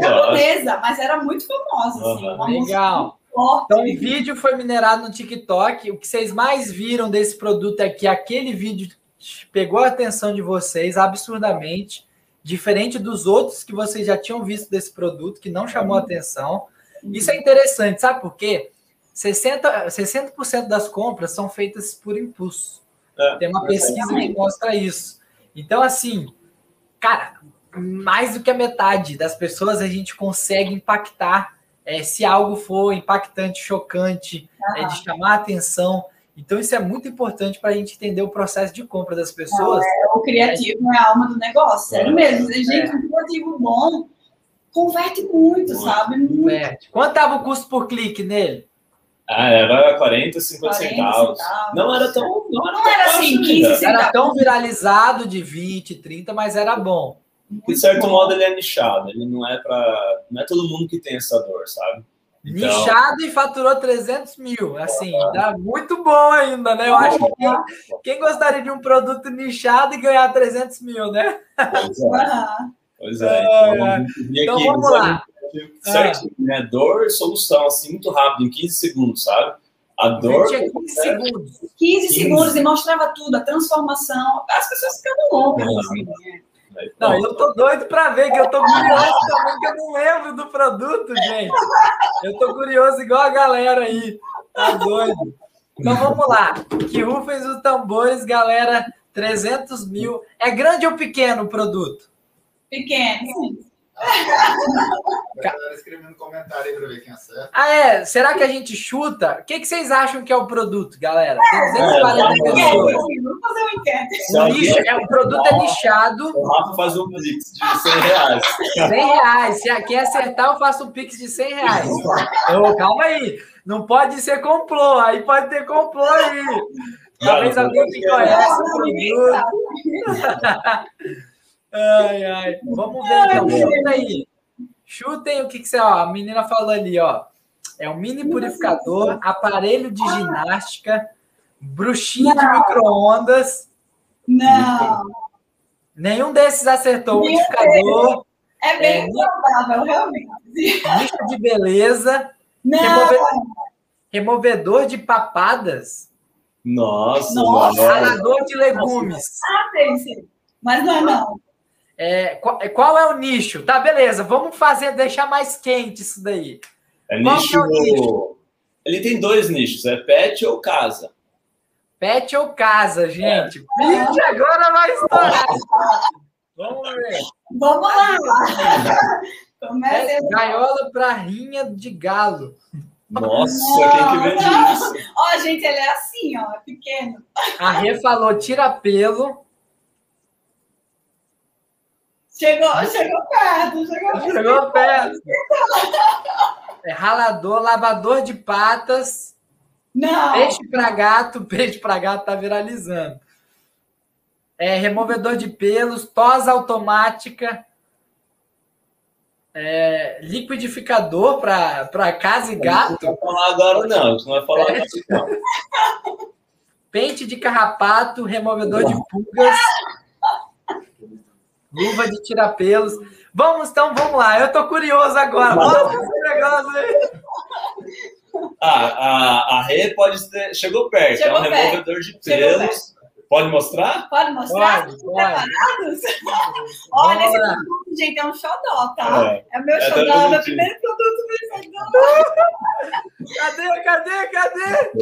C: japonesa, mas era muito famosa. Assim,
A: uma Legal. Forte. Então, o vídeo foi minerado no TikTok. O que vocês mais viram desse produto é que aquele vídeo pegou a atenção de vocês absurdamente diferente dos outros que vocês já tinham visto desse produto, que não chamou atenção. Isso é interessante, sabe por quê? 60%, 60 das compras são feitas por impulso. É, Tem uma pesquisa que mostra isso. Então, assim, cara, mais do que a metade das pessoas a gente consegue impactar é, se algo for impactante, chocante, é, de chamar atenção. Então, isso é muito importante para a gente entender o processo de compra das pessoas.
C: É, o criativo é a alma do negócio, sério mesmo. Gente, é. um criativo bom converte muito, sabe? Muito.
A: Quanto estava o custo por clique nele?
B: Ah, era 40, 50 40 centavos. centavos. Não era tão. Não era,
C: não era assim, 15 centavos.
A: Era tão viralizado de 20, 30, mas era bom.
B: De certo bom. modo, ele é nichado. Ele não é para. Não é todo mundo que tem essa dor, sabe?
A: Então... Nichado e faturou 300 mil. Assim, dá muito bom ainda, né? Eu acho que quem, quem, gostaria de um produto nichado e ganhar 300 mil, né?
B: Pois é. Pois é. Então,
A: é. então aqui, vamos lá.
B: Certinho, né? Dor e solução, assim, muito rápido, em 15 segundos, sabe? A dor.
C: 15 segundos. 15, 15 segundos e mostrava tudo, a transformação. As pessoas ficavam loucas, assim, né?
A: Não, eu tô doido para ver, que eu tô curioso também, que eu não lembro do produto, gente. Eu tô curioso igual a galera aí. Tá doido. Então vamos lá. Que rufem os tambores, galera. 300 mil. É grande ou pequeno o produto?
C: Pequeno.
D: Escrevendo comentário aí para ver quem acerta.
A: Ah, é? Será que a gente chuta? O que, que vocês acham que é o produto, galera? Tem 240 é, pessoas. Vamos fazer uma enquete. O, é, o produto é nichado.
B: O Rafa faz um pix de 100 reais.
A: 100 reais. Se quem acertar, eu faço um pix de 100 reais. Oh, calma aí. Não pode ser complô. Aí pode ter complô aí. Talvez alguém que conhece o produto. Ai, ai. Vamos ver então. Chuta aí. Chutem o que, que você. Ó, a menina falou ali, ó. É um mini purificador, aparelho de ginástica, bruxinha de micro-ondas.
C: Não.
A: Nenhum desses acertou. o Modificador.
C: É bem é, provável, realmente.
A: Nicho de beleza.
C: Não. Removedor,
A: removedor de papadas.
B: Nossa,
A: Nossa. de legumes.
C: Ah, tem, sim. Mas não é não.
A: É, qual, é, qual, é o nicho? Tá, beleza. Vamos fazer, deixar mais quente isso daí.
B: É nicho, é nicho. Ele tem dois nichos, é pet ou casa.
A: Pet ou casa, gente. É. Pet agora vai estourar. Vamos ver.
C: Vamos lá.
A: É, gaiola para rinha de galo.
B: Nossa, quem que vende isso?
C: Ó, gente, ele é assim, ó, é pequeno.
A: A Rê falou tira pelo.
C: Chegou, chegou perto, chegou, chegou perto.
A: É ralador, lavador de patas.
C: Não.
A: Peixe para gato, [LAUGHS] peixe para gato tá viralizando. É removedor de pelos, tosa automática. É, liquidificador para casa e gato.
B: Não vai falar agora, não. Não vai falar é. não.
A: Pente de carrapato, removedor de pulgas. Luva de tirar pelos. Vamos, então, vamos lá. Eu tô curioso agora. Mostra esse negócio aí.
B: Ah, a, a Rê pode ter. Chegou perto,
C: Chegou
B: é um
C: perto.
B: removedor de pelos. Pode mostrar?
C: Pode mostrar?
A: Pode,
C: Estão
A: pode.
C: preparados? [LAUGHS] Olha, esse
A: Bora.
C: produto, gente, é um xodó, tá?
B: É.
C: É, o meu
B: É
C: xodó,
B: todo
C: é o meu
B: mundo.
C: primeiro produto do xodó. [LAUGHS]
A: Cadê, cadê, cadê?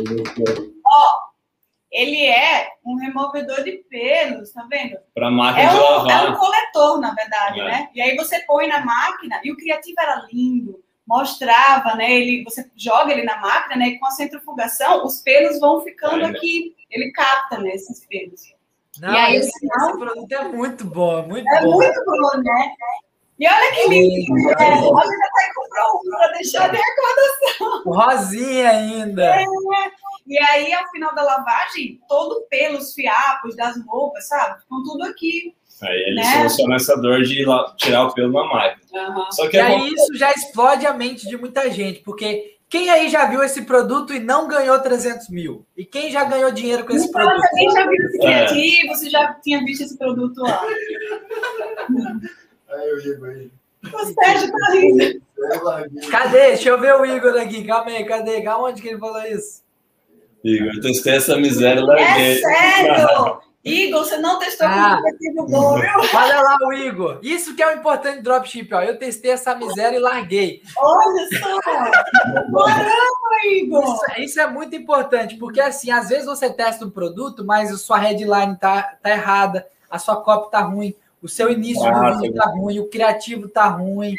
C: Ele é um removedor de pelos, tá vendo?
B: Para máquina
C: É
B: de
C: um, é
B: lavar.
C: um coletor, na verdade,
B: É.
C: né? E aí você põe na máquina, e o criativo era lindo, mostrava, né? Ele, você joga ele na máquina, né? E com a centrifugação, os pelos vão ficando aqui. Ele capta, né? Esses pelos.
A: Não,
C: E aí,
A: esse, esse produto é muito bom, muito
C: É
A: bom.
C: muito bom, né? E olha que lindo.
A: Sim, é.
C: A gente até comprou um para deixar de recordação.
A: O Rosinha ainda.
C: E aí, ao final da lavagem, todo o pelo, os fiapos das roupas, sabe? Ficam tudo aqui.
B: Aí ele
C: Né?
B: soluciona essa dor de tirar o pelo na máquina. Só que
A: E
B: é
A: aí isso já explode a mente de muita gente, porque quem aí já viu esse produto e não ganhou 300 mil? E quem já ganhou dinheiro com esse
C: Então,
A: produto?
C: alguém já viu esse
B: É.
C: criativo? Você já tinha visto esse produto lá? [LAUGHS]
D: Aí o Igor aí.
C: O Sérgio tá rindo.
D: Larguei.
A: Cadê? Deixa eu ver o Igor aqui. Calma aí, cadê? Onde que ele falou isso?
B: Igor, eu testei essa miséria e
C: É
B: larguei.
C: sério! Igor, você não testou
A: Ah.
C: com o criativo bom, viu?
A: Olha lá o Igor. Isso que é o importante do dropship, ó. Eu testei essa miséria e larguei.
C: Olha só! Caramba, Igor!
A: Isso, isso é muito importante, porque assim, às vezes você testa um produto, mas a sua headline tá, tá errada, a sua copy tá ruim, o seu início
B: Ah,
A: do vídeo tá ruim, o criativo tá ruim,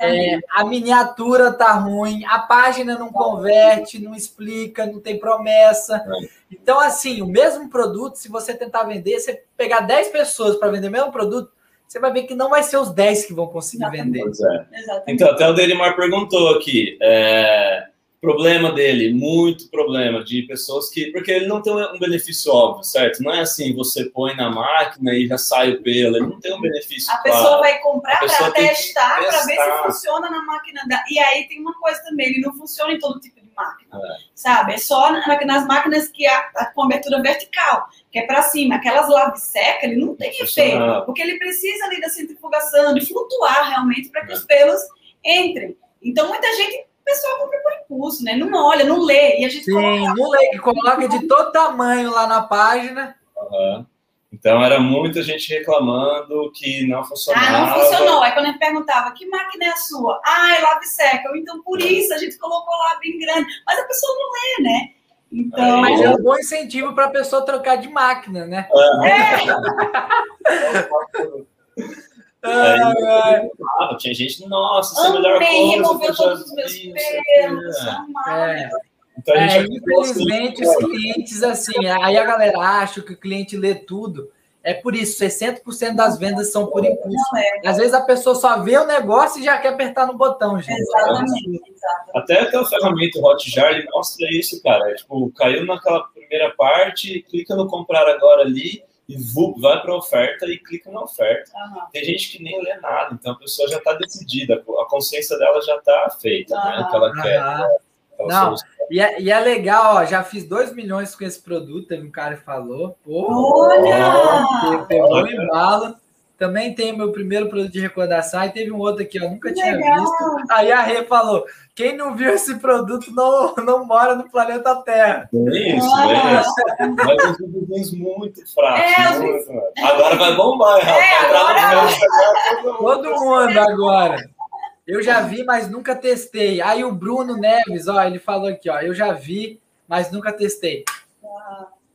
A: é, a miniatura tá ruim, a página não converte, não explica, não tem promessa. Então, assim, o mesmo produto, se você tentar vender, você pegar 10 pessoas para vender o mesmo produto, você vai ver que não vai ser os 10 que vão conseguir
C: Exatamente.
A: vender.
B: É. Então, até o Delimar perguntou aqui. é, problema dele, muito problema de pessoas que. Porque ele não tem um benefício óbvio, certo? Não é assim, você põe na máquina e já sai o pelo. Ele não tem um benefício
C: A
B: claro.
C: pessoa vai comprar para testar, para ver se funciona na máquina da. E aí tem uma coisa também, ele não funciona em todo tipo de máquina.
B: É.
C: Sabe? É só na- nas máquinas que a, a com abertura vertical, que é para cima. Aquelas lave seca, ele não tem efeito. Porque ele precisa ali da centrifugação, de flutuar realmente para que os pelos entrem. Então muita gente, o pessoal compra por impulso, né? Não olha, não lê. E a gente
A: Sim,
C: coloca
A: no leque, coloca de todo tamanho lá na página.
B: Aham. Então, era muita gente reclamando que não funcionava.
C: Ah, não funcionou. Aí quando a gente perguntava, que máquina é a sua? Ah, é seca. Então, por isso a gente colocou lá bem grande. Mas a pessoa não lê, né? Então,
A: Mas é um bom incentivo para a pessoa trocar de máquina, né? [LAUGHS] [LAUGHS] Ai, ai.
B: Tinha gente, nossa, isso é melhor coisa.
C: remover
B: que eu já
C: todos os meus pelos.
B: né?
C: amava.
B: Então, a
A: É,
B: gente
A: infelizmente, os clientes, assim, aí a galera acha que o cliente lê tudo. É por isso, 60% das vendas são por impulso.
C: É,
A: Às vezes a pessoa só vê o negócio e já quer apertar no botão, gente.
C: exatamente. exatamente.
B: Até aquela ferramenta o Hotjar ele mostra isso, cara. É, tipo, caiu naquela primeira parte, clica no comprar agora ali e vai para a oferta e clica na oferta.
C: Aham.
B: Tem gente que nem lê nada, então a pessoa já está decidida, a consciência dela já está feita, né?
C: Aham.
B: O que ela quer.
A: Aham.
B: Aquela
A: Não. E é, e é legal, ó, já fiz 2 milhões com esse produto, teve um cara que falou. Pô,
C: Olha!
A: que pegou o embalo. Também tem meu primeiro produto de recordação. E teve um outro aqui, ó, nunca
C: Que
A: tinha
C: legal.
A: visto. Aí a Rê falou: quem não viu esse produto não, não mora no planeta Terra.
B: É isso,
C: Ah.
B: é isso. Mas os videozinhos muito fracos.
C: É,
B: muito, né? Agora vai bombar, rapaz.
C: É,
B: Entrar no
C: agora-
B: Instagram, todo mundo.
A: Agora. Eu já vi, mas nunca testei. Aí o Bruno Neves, ó, ele falou aqui, ó, eu já vi, mas nunca testei.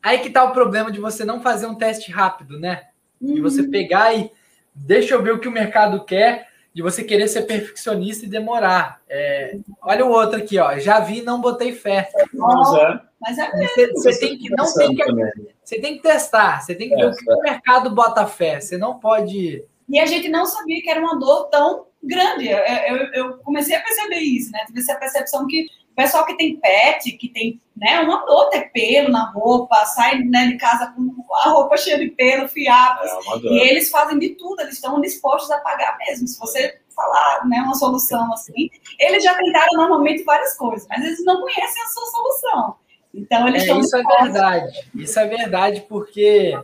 A: Aí que tá o problema de você não fazer um teste rápido, né? De você
C: Uhum.
A: pegar e deixa eu ver o que o mercado quer, de você querer ser perfeccionista e demorar. É, olha o outro aqui, ó. Já vi, não botei fé.
B: Mas é.
C: É
A: Você, você tem que não tem que
B: Também.
A: você tem que testar. Você tem que ver
B: É,
A: o que o mercado bota fé. Você não pode
C: E a gente não sabia que era uma dor tão grande. Eu, eu- eu comecei a perceber isso, né? Tive essa percepção que pessoal que tem pet, que tem né, uma dor, ter pelo na roupa, sai né, de casa com a roupa cheia de pelo, fiapos.
B: É.
C: E eles fazem de tudo, eles estão dispostos a pagar mesmo. Se você falar né, uma solução [LAUGHS] assim, eles já tentaram normalmente várias coisas, mas eles não conhecem a sua solução. Então eles
A: É,
C: estão
A: isso é
C: dispostos.
A: verdade. Isso é verdade, porque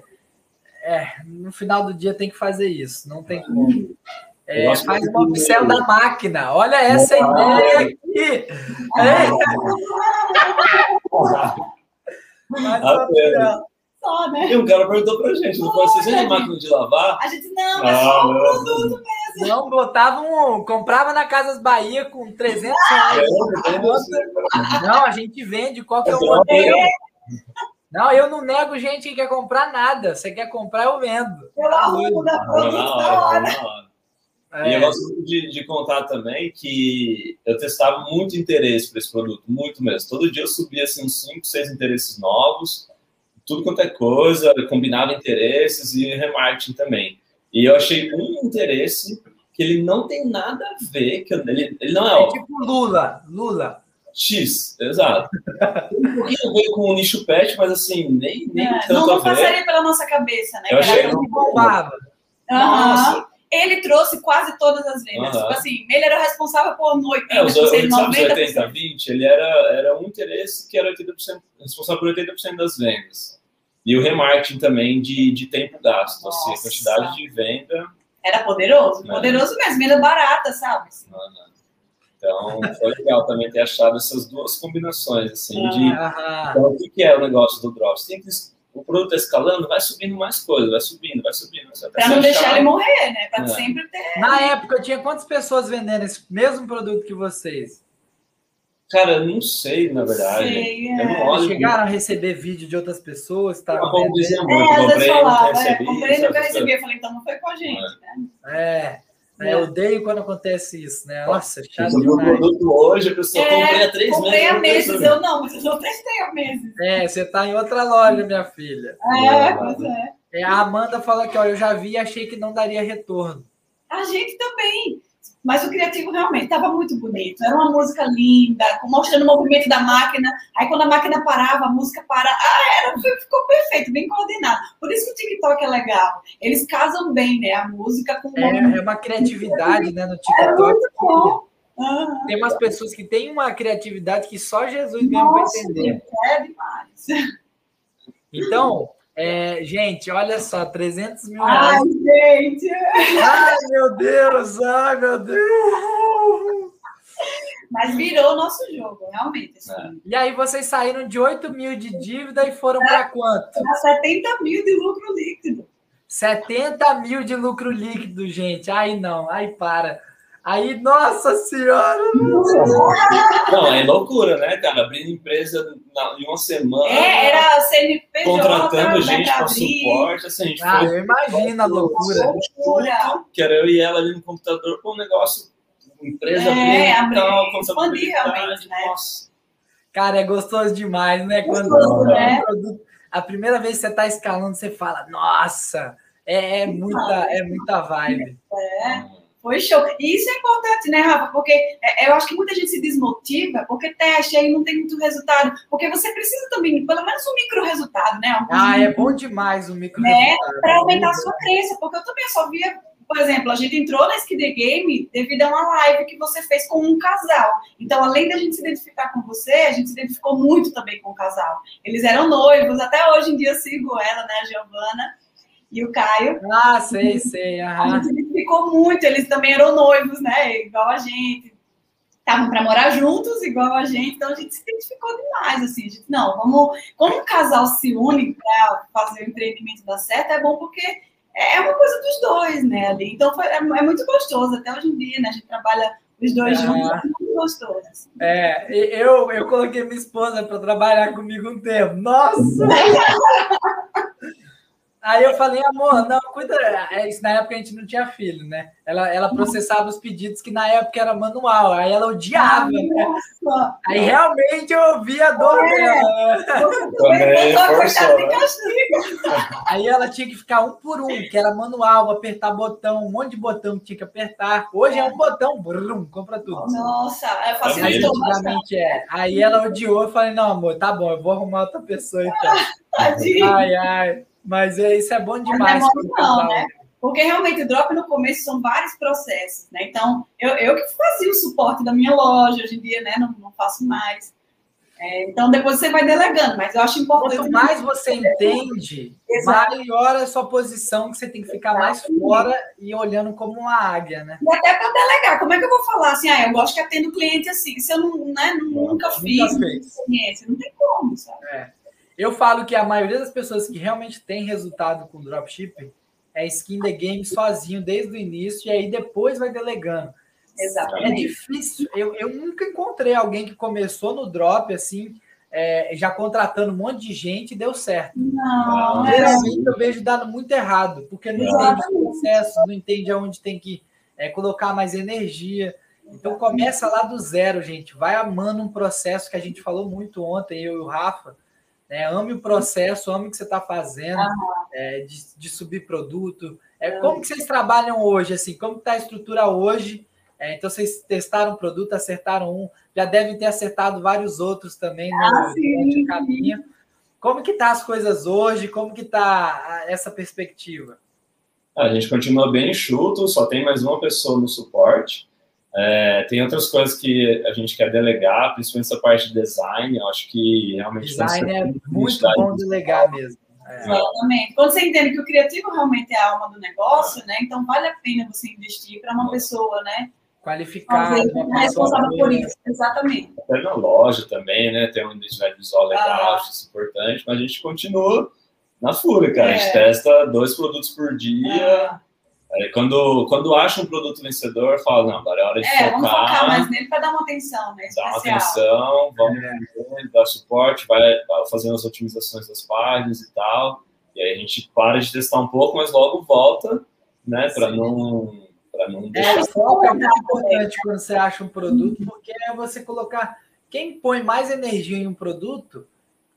A: é, no final do dia tem que fazer isso, não tem como. É, faz uma pincel da máquina. Olha essa ideia aqui. É.
B: Só, né? E um cara perguntou pra gente, não pode ser de máquina de lavar?
C: A gente, não, é só um produto mesmo.
A: Não, botava um, comprava na Casas Bahia com 300 reais. É, não, a gente vende, qual que é o modelo? Não, eu não nego gente que quer comprar nada. Você quer comprar, eu vendo.
C: Eu arrumo da produção.
B: É. E eu gosto de, de, contar também que eu testava muito interesse para esse produto, muito mesmo. Todo dia eu subia assim, uns 5, 6 interesses novos, tudo quanto é coisa, combinava interesses e remarketing também. E eu achei um interesse que ele não tem nada a ver, que ele, ele não é,
A: é tipo Lula, Lula.
B: X, exato. Tem um pouquinho a ver com o nicho pet, mas assim, nem, nem é, tanto
C: não,
B: não
C: a ver. Não passaria pela nossa cabeça, né?
B: Eu achei que
A: bombava.
C: Nossa ele trouxe quase todas as vendas. Uhum. Tipo assim, ele era responsável por 80%,
B: é, os, 90%. 80, 20, ele era, era um interesse que era 80%, responsável por 80% das vendas. E o remarketing também de, de tempo gasto, Nossa. assim, a quantidade de venda.
C: Era poderoso, né? poderoso mesmo, venda barata, sabe? Uhum.
B: Então, foi legal também ter achado essas duas combinações, assim, de... Então, o que é o negócio do Drops? Tem que o produto está escalando, vai subindo mais coisa, vai subindo, vai subindo.
C: Para não deixar ele morrer, né? Para é. sempre ter.
A: Na época, tinha quantas pessoas vendendo esse mesmo produto que vocês?
B: Cara, não sei, na verdade.
C: Sei, é.
A: Eu não olho Chegaram a receber vídeo de outras pessoas? Tá
B: não, como dizia muito,
C: é, comprei, falava, não recebi. É, comprei, nunca recebi. Eu falei, então não foi com a gente, é. né?
A: É. É, eu odeio quando acontece isso, né? Nossa, chato
B: demais. um produto hoje, a pessoa é, comprei há três
C: comprei
B: meses.
C: Comprei há meses, eu não, mas eu já testei há meses.
A: É, você tá em outra loja, minha filha.
C: É, pois é.
A: é. A Amanda fala que, ó, eu já vi e achei que não daria retorno.
C: A gente também. Mas o criativo realmente estava muito bonito. Era uma música linda, mostrando o movimento da máquina. Aí quando a máquina parava, a música para. Ah, era, ficou perfeito, bem coordenado. Por isso que o TikTok é legal. Eles casam bem, né? A música com o
A: é, é uma criatividade, né, no TikTok. É muito bom. Uhum. Tem umas pessoas que têm uma criatividade que só Jesus mesmo vai entender.
C: É demais.
A: Então, é, gente, olha só, 300 mil
C: reais. Ai, gente!
A: Ai, meu Deus! Ai, meu Deus!
C: Mas virou o nosso jogo, realmente. Assim.
A: É. E aí, vocês saíram de 8 mil de dívida e foram para quanto?
C: Para 70 mil de lucro líquido.
A: 70 mil de lucro líquido, gente. Ai, não, ai, para. Aí, nossa senhora!
B: Não, é loucura, né, cara? Abrindo empresa na, em uma semana.
C: É, era CNPJ.
B: Contratando gente para suporte. Assim, a gente
A: ah, foi, eu imagino a loucura.
C: loucura.
B: Que era eu e ela ali no computador com um negócio, empresa
C: é, abrindo, tal, expandir realmente, né?
A: Nossa. Cara, é gostoso demais, né?
C: Quando gostoso, né?
A: a primeira vez que você está escalando, você fala, nossa, é, é muita, é muita vibe.
C: É. Foi show. E isso é importante, né, Rafa? Porque é, eu acho que muita gente se desmotiva porque teste aí não tem muito resultado. Porque você precisa também, pelo menos um micro resultado, né? Um
A: ah, é bom demais o micro
C: né? resultado. Para aumentar a sua crença. Porque eu também só via, por exemplo, a gente entrou na Skid Game devido a uma live que você fez com um casal. Então, além da gente se identificar com você, a gente se identificou muito também com o casal. Eles eram noivos, até hoje em dia sigo ela, né, a Giovana e o Caio.
A: Ah, sei, sei. Aham.
C: A gente ficou muito, eles também eram noivos, né? Igual a gente. Estavam para morar juntos, igual a gente, então a gente se identificou demais, assim. Gente, não, vamos. Quando um casal se une para fazer o empreendimento dar certo, é bom porque é uma coisa dos dois, né? Ali. Então foi, é, é muito gostoso, até hoje em dia, né? A gente trabalha os dois é. juntos, é muito gostoso. Assim.
A: É, eu, eu coloquei minha esposa para trabalhar comigo um tempo. Nossa! [LAUGHS] Aí eu falei, amor, não, cuida. É, isso na época a gente não tinha filho, né? Ela, ela processava os pedidos que na época era manual, aí ela odiava, né? Aí realmente eu ouvia a dor é. dela.
B: Também, forçou, né?
A: Aí ela tinha que ficar um por um, que era manual, apertar botão, um monte de botão que tinha que apertar. Hoje é um botão, brum, compra tudo.
C: Nossa, é facilitou
A: bastante. É. Aí ela odiou, eu falei, não, amor, tá bom, eu vou arrumar outra pessoa então. [LAUGHS] Ai, ai. Mas é, isso é bom demais. Não é bom,
C: não, né? Porque realmente o drop no começo são vários processos, né? Então, eu, eu que fazia o suporte da minha loja hoje em dia, né? Não, não faço mais. É, então depois você vai delegando, mas eu acho importante.
A: Quanto mais você entende, Exato. maior é a sua posição, que você tem que ficar mais fora e olhando como uma águia, né?
C: E até para delegar, como é que eu vou falar assim, ah, eu gosto que atendo cliente assim, se eu não, né, nunca fiz, nunca experiência, não tem como, sabe? É.
A: Eu falo que a maioria das pessoas que realmente tem resultado com dropshipping é skin the game sozinho desde o início e aí depois vai delegando.
C: Exatamente.
A: É difícil. Eu, eu nunca encontrei alguém que começou no drop assim, é, já contratando um monte de gente e deu certo.
C: Não.
A: Geralmente eu vejo dando muito errado, porque não Exatamente. entende o processo, não entende aonde tem que é, colocar mais energia. Então começa lá do zero, gente. Vai amando um processo que a gente falou muito ontem, eu e o Rafa. Né? Ame o processo, ame o que você está fazendo, é, de, de, subir produto. É, como que vocês trabalham hoje? Assim, como está a estrutura hoje? É, então, vocês testaram um produto, acertaram um, já devem ter acertado vários outros também no, ah, caminho. Como que tá as coisas hoje? Como que tá essa perspectiva?
B: A gente continua bem enxuto, só tem mais uma pessoa no suporte. É, tem outras coisas que a gente quer delegar, principalmente essa parte de design. Eu acho que realmente.
A: Design é muito bom delegar mesmo.
C: É. Exatamente. Quando você entende que o criativo realmente é a alma do negócio, é. né? Então vale a pena você investir para uma pessoa, né?
A: qualificado.
C: responsável por isso, exatamente.
B: Até na loja também, né? Tem uma identidade visual legal, ah. acho isso importante, mas a gente continua na fúria, cara. É. A gente é. testa dois produtos por dia. Ah. Aí, quando, quando acha um produto vencedor, fala, não, agora é hora de
C: é, focar. Vamos focar mais nele para dar uma atenção, né?
B: Dar uma atenção, vamos é. dar suporte, vai, vai fazendo as otimizações das páginas e tal. E aí a gente para de testar um pouco, mas logo volta, né? Para não para não deixar. É,
A: foco é muito importante quando você acha um produto, porque é você colocar. Quem põe mais energia em um produto,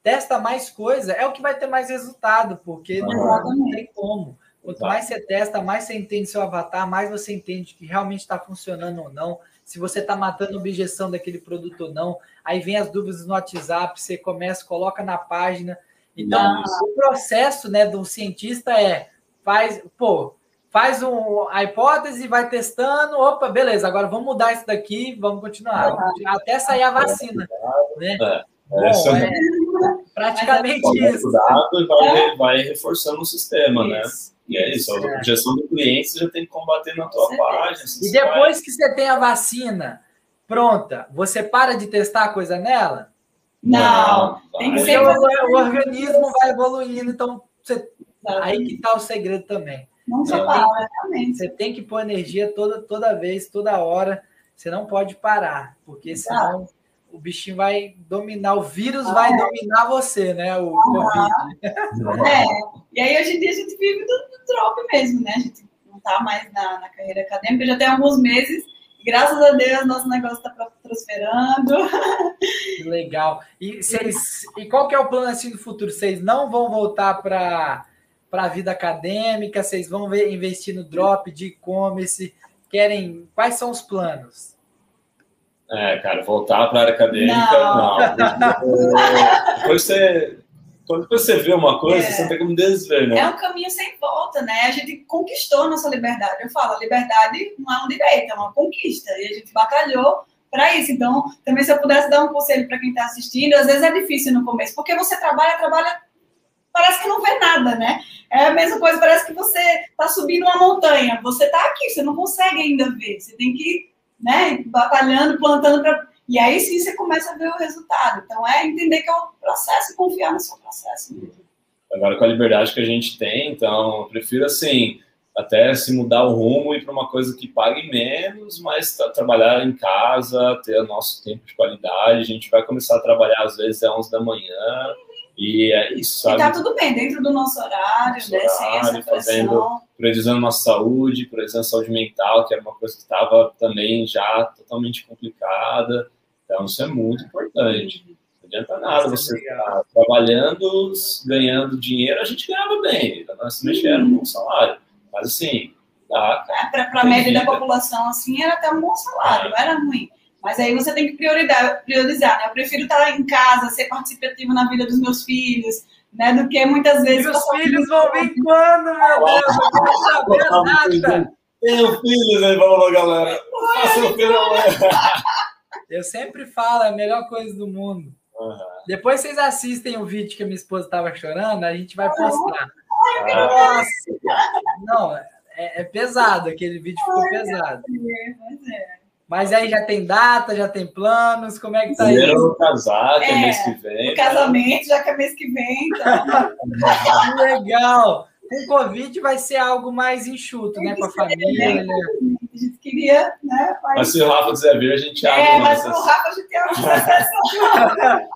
A: testa mais coisa, é o que vai ter mais resultado, porque não, não tem como. Quanto mais você testa, mais você entende seu avatar, mais você entende que realmente está funcionando ou não, se você está matando a objeção daquele produto ou não. Aí vem as dúvidas no WhatsApp, você começa, coloca na página. Então, não. o processo né, do cientista é faz, pô, faz um, a hipótese, vai testando, opa, beleza, agora vamos mudar isso daqui, vamos continuar, ah, até sair a vacina. Né? É, Bom, é, praticamente isso.
B: e vai, vai reforçando o sistema, né? isso. né? E é isso, a é. objeção do cliente você já tem que combater na tua página.
A: E depois vai... que você tem a vacina pronta, você para de testar a coisa nela?
C: Não, não tem que ser.
A: O, o organismo vai evoluindo, então você, aí que está o segredo também.
C: Não só parar, realmente.
A: Você tem que pôr energia toda, toda vez, toda hora. Você não pode parar, porque senão o bichinho vai dominar, o vírus ah, vai é. dominar você, né? O ah,
C: Covid. É. E aí, hoje em dia, a gente vive do, do drop mesmo, né? A gente não está mais na, na, carreira acadêmica, já tem alguns meses. Graças a Deus, nosso negócio está prosperando.
A: Legal. E, vocês, e qual que é o plano assim do futuro? Vocês não vão voltar para para a vida acadêmica? Vocês vão ver, investir no drop de e-commerce? Querem? Quais são os planos?
B: É, cara, voltar para a área acadêmica, não. não. [LAUGHS] Depois você, quando você vê uma coisa, é. você não tem como desver, né?
C: É um caminho sem volta, né? A gente conquistou a nossa liberdade. Eu falo, a liberdade não é um direito, é uma conquista. E a gente batalhou para isso. Então, também se eu pudesse dar um conselho para quem está assistindo, às vezes é difícil no começo, porque você trabalha, trabalha parece que não vê nada, né? É a mesma coisa, parece que você está subindo uma montanha, você está aqui, você não consegue ainda ver, você tem que ir né, batalhando, plantando para. E aí sim você começa a ver o resultado. Então é entender que é um processo e confiar no seu processo.
B: Agora com a liberdade que a gente tem, então eu prefiro assim até se mudar o rumo e para uma coisa que pague menos, mas trabalhar em casa, ter o nosso tempo de qualidade. A gente vai começar a trabalhar às vezes às 11 da manhã, e é isso, sabe?
C: E tá tudo bem, dentro do nosso horário, nosso né? Horário,
B: fazendo, priorizando nossa saúde, priorizando a saúde mental, que era uma coisa que estava também já totalmente complicada. Então, isso é muito importante. Não adianta nada você estar trabalhando, ganhando dinheiro, a gente ganhava bem, nós também era um bom salário. Mas assim, dá.
C: É, Para a média da população, assim, era até um bom salário, é. não era ruim. Mas aí você tem que priorizar, priorizar né? Eu prefiro estar em casa, ser participativo na vida dos meus filhos, né? Do que muitas vezes.
A: Meus filhos vão vir quando, meu Deus? Eu quero saber nada.
B: Tenho filhos aí, vamos galera. Faça o
A: Eu sempre falo, é a melhor coisa do mundo. Uhum. Depois vocês assistem o vídeo que a minha esposa estava chorando, a gente vai postar. Nossa! Não, é, é, pesado, aquele vídeo ficou pesado. Mas aí já tem data, já tem planos, como é que tá
B: Primeiro isso? Primeiro casar, que é, é mês que vem.
C: O casamento, já que é mês que vem. Então... [LAUGHS]
A: Legal! Com o Covid vai ser algo mais enxuto, né? Com a família.
C: A gente queria, né?
B: Mas, mas se o Rafa quiser vir, a gente abre.
C: É, mas o Rafa a gente abre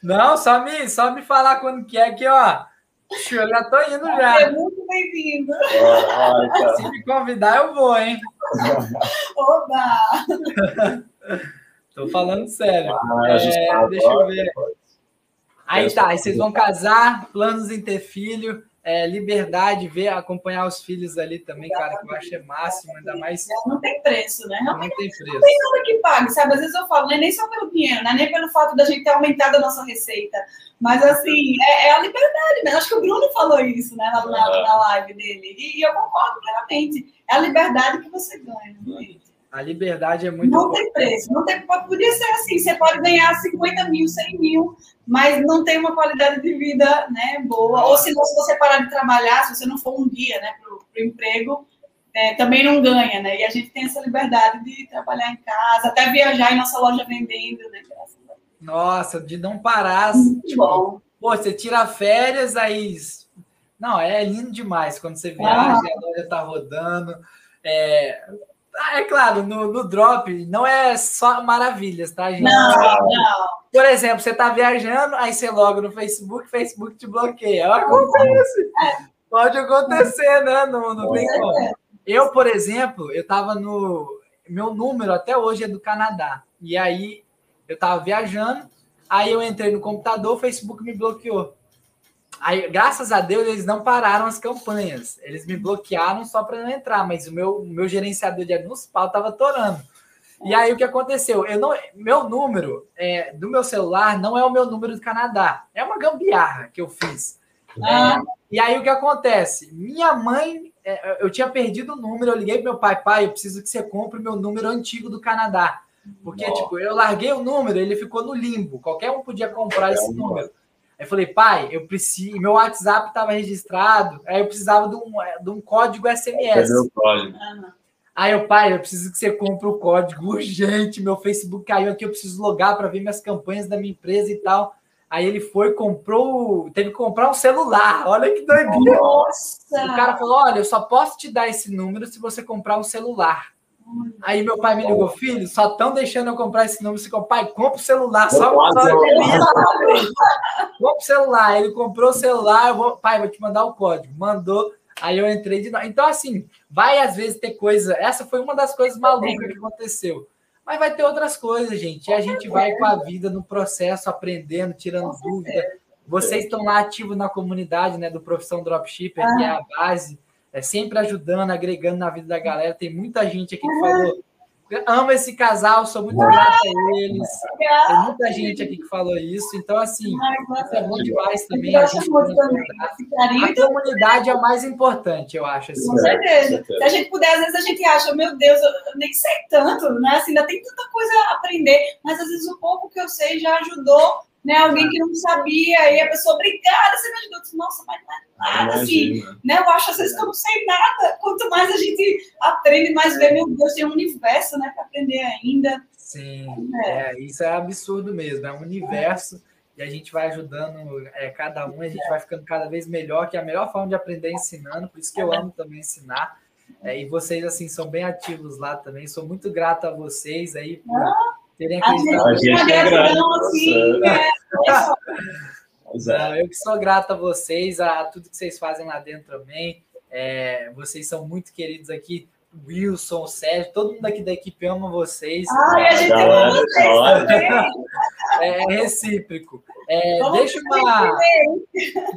A: Não, só me, só me falar quando quer que, ó. Eu já tô indo já.
C: É muito bem-vindo.
A: Se me convidar, eu vou, hein? [LAUGHS]
C: Oba!
A: Tô falando sério. Ah, é, deixa eu ver. Aí tá, aí vocês vão casar, planos em ter filho é, liberdade, ver, acompanhar os filhos ali também, cara, que eu acho é máximo, ainda mais.
C: Não tem preço, né? Não,
A: não tem preço.
C: Não tem nada que pague, sabe? Às vezes eu falo, não é nem só pelo dinheiro, não é nem pelo fato da gente ter aumentado a nossa receita, mas assim, é, é a liberdade, né? Acho que o Bruno falou isso, né, na, na, na live dele, e, e, eu concordo plenamente. É a liberdade que você ganha, gente.
A: A liberdade é muito.
C: Não boa. tem preço. Não tem, podia ser assim: você pode ganhar 50 mil, 100 mil, mas não tem uma qualidade de vida né, boa. Ou se, se você parar de trabalhar, se você não for um dia né, para o emprego, é, também não ganha, né? E a gente tem essa liberdade de trabalhar em casa, até viajar em nossa loja vendendo, né?
A: Nossa, de não parar.
C: Muito tipo, bom.
A: Pô, você tira férias, aí. Não, é lindo demais quando você viaja, ah. a loja tá rodando. É, é claro, no, no drop não é só maravilhas, tá, gente?
C: Não, não.
A: Por exemplo, você tá viajando, aí você loga no Facebook, Facebook te bloqueia. Acontece. Pode acontecer, né? Não, não tem como. Eu, por exemplo, eu tava no. Meu número até hoje é do Canadá. E aí eu tava viajando, aí eu entrei no computador, o Facebook me bloqueou. Aí, graças a Deus, eles não pararam as campanhas. Eles me bloquearam só para não entrar, mas o meu, meu gerenciador de anúncios pau estava torando. E aí o que aconteceu? Eu não, meu número é, do meu celular não é o meu número do Canadá. É uma gambiarra que eu fiz. Ah. É, e aí o que acontece? Minha mãe, é, eu tinha perdido o número, eu liguei pro meu pai, pai, eu preciso que você compre o meu número antigo do Canadá. Porque, Nossa. tipo, eu larguei o número, ele ficou no limbo. Qualquer um podia comprar esse número. Aí eu falei, pai, eu preciso. Meu WhatsApp estava registrado, aí eu precisava de um, de um código SMS.
B: o código?
A: Aí o pai, eu preciso que você compre o código [LAUGHS] urgente. Meu Facebook caiu aqui, eu preciso logar para ver minhas campanhas da minha empresa e tal. Aí ele foi, comprou, teve que comprar um celular. [LAUGHS] Olha que doideira.
C: Nossa!
A: O cara falou: olha, eu só posso te dar esse número se você comprar um celular. Aí meu pai me ligou, filho, só estão deixando eu comprar esse número. Você pai, compra o celular, só [LAUGHS] compra o celular. Ele comprou o celular, eu vou, pai, vou te mandar o código. Mandou, aí eu entrei de novo. Então, assim, vai às vezes ter coisa. Essa foi uma das coisas malucas que aconteceu. Mas vai ter outras coisas, gente. E a gente vai com a vida no processo, aprendendo, tirando dúvida. Vocês estão lá ativos na comunidade né, do Profissão Dropshipper, que é a base é sempre ajudando, agregando na vida da galera. Tem muita gente aqui que falou. Amo esse casal, sou muito grata a eles. Tem muita gente aqui que falou isso. Então, assim, isso é bom demais também. A, gente a comunidade é o mais importante, eu acho. Assim.
C: Com certeza. Se a gente puder, às vezes a gente acha, meu Deus, eu nem sei tanto, né? Assim, ainda tem tanta coisa a aprender, mas às vezes o pouco que eu sei já ajudou né? Alguém que não sabia, e a pessoa, obrigada, você me ajudou. Disse, Nossa, mas não é nada, assim, né? Eu acho às vezes que eu não sei nada. Quanto mais a gente aprende, mais vê, meu Deus, tem um universo, né, para aprender ainda.
A: Sim, é. é. isso é absurdo mesmo, é um universo. E a gente vai ajudando é, cada um, a gente vai ficando cada vez melhor, que é a melhor forma de aprender é ensinando, por isso que eu amo também ensinar. É, e vocês, assim, são bem ativos lá também. Sou muito grato a vocês aí por, ah terem acreditado. A gente é. Assim, né? é. Eu que sou grato a vocês, a tudo que vocês fazem lá dentro também. É, vocês são muito queridos aqui. Wilson, Sérgio, todo mundo aqui da equipe ama vocês.
C: Ai, a gente ama vocês também.
A: É recíproco. É, deixa, uma,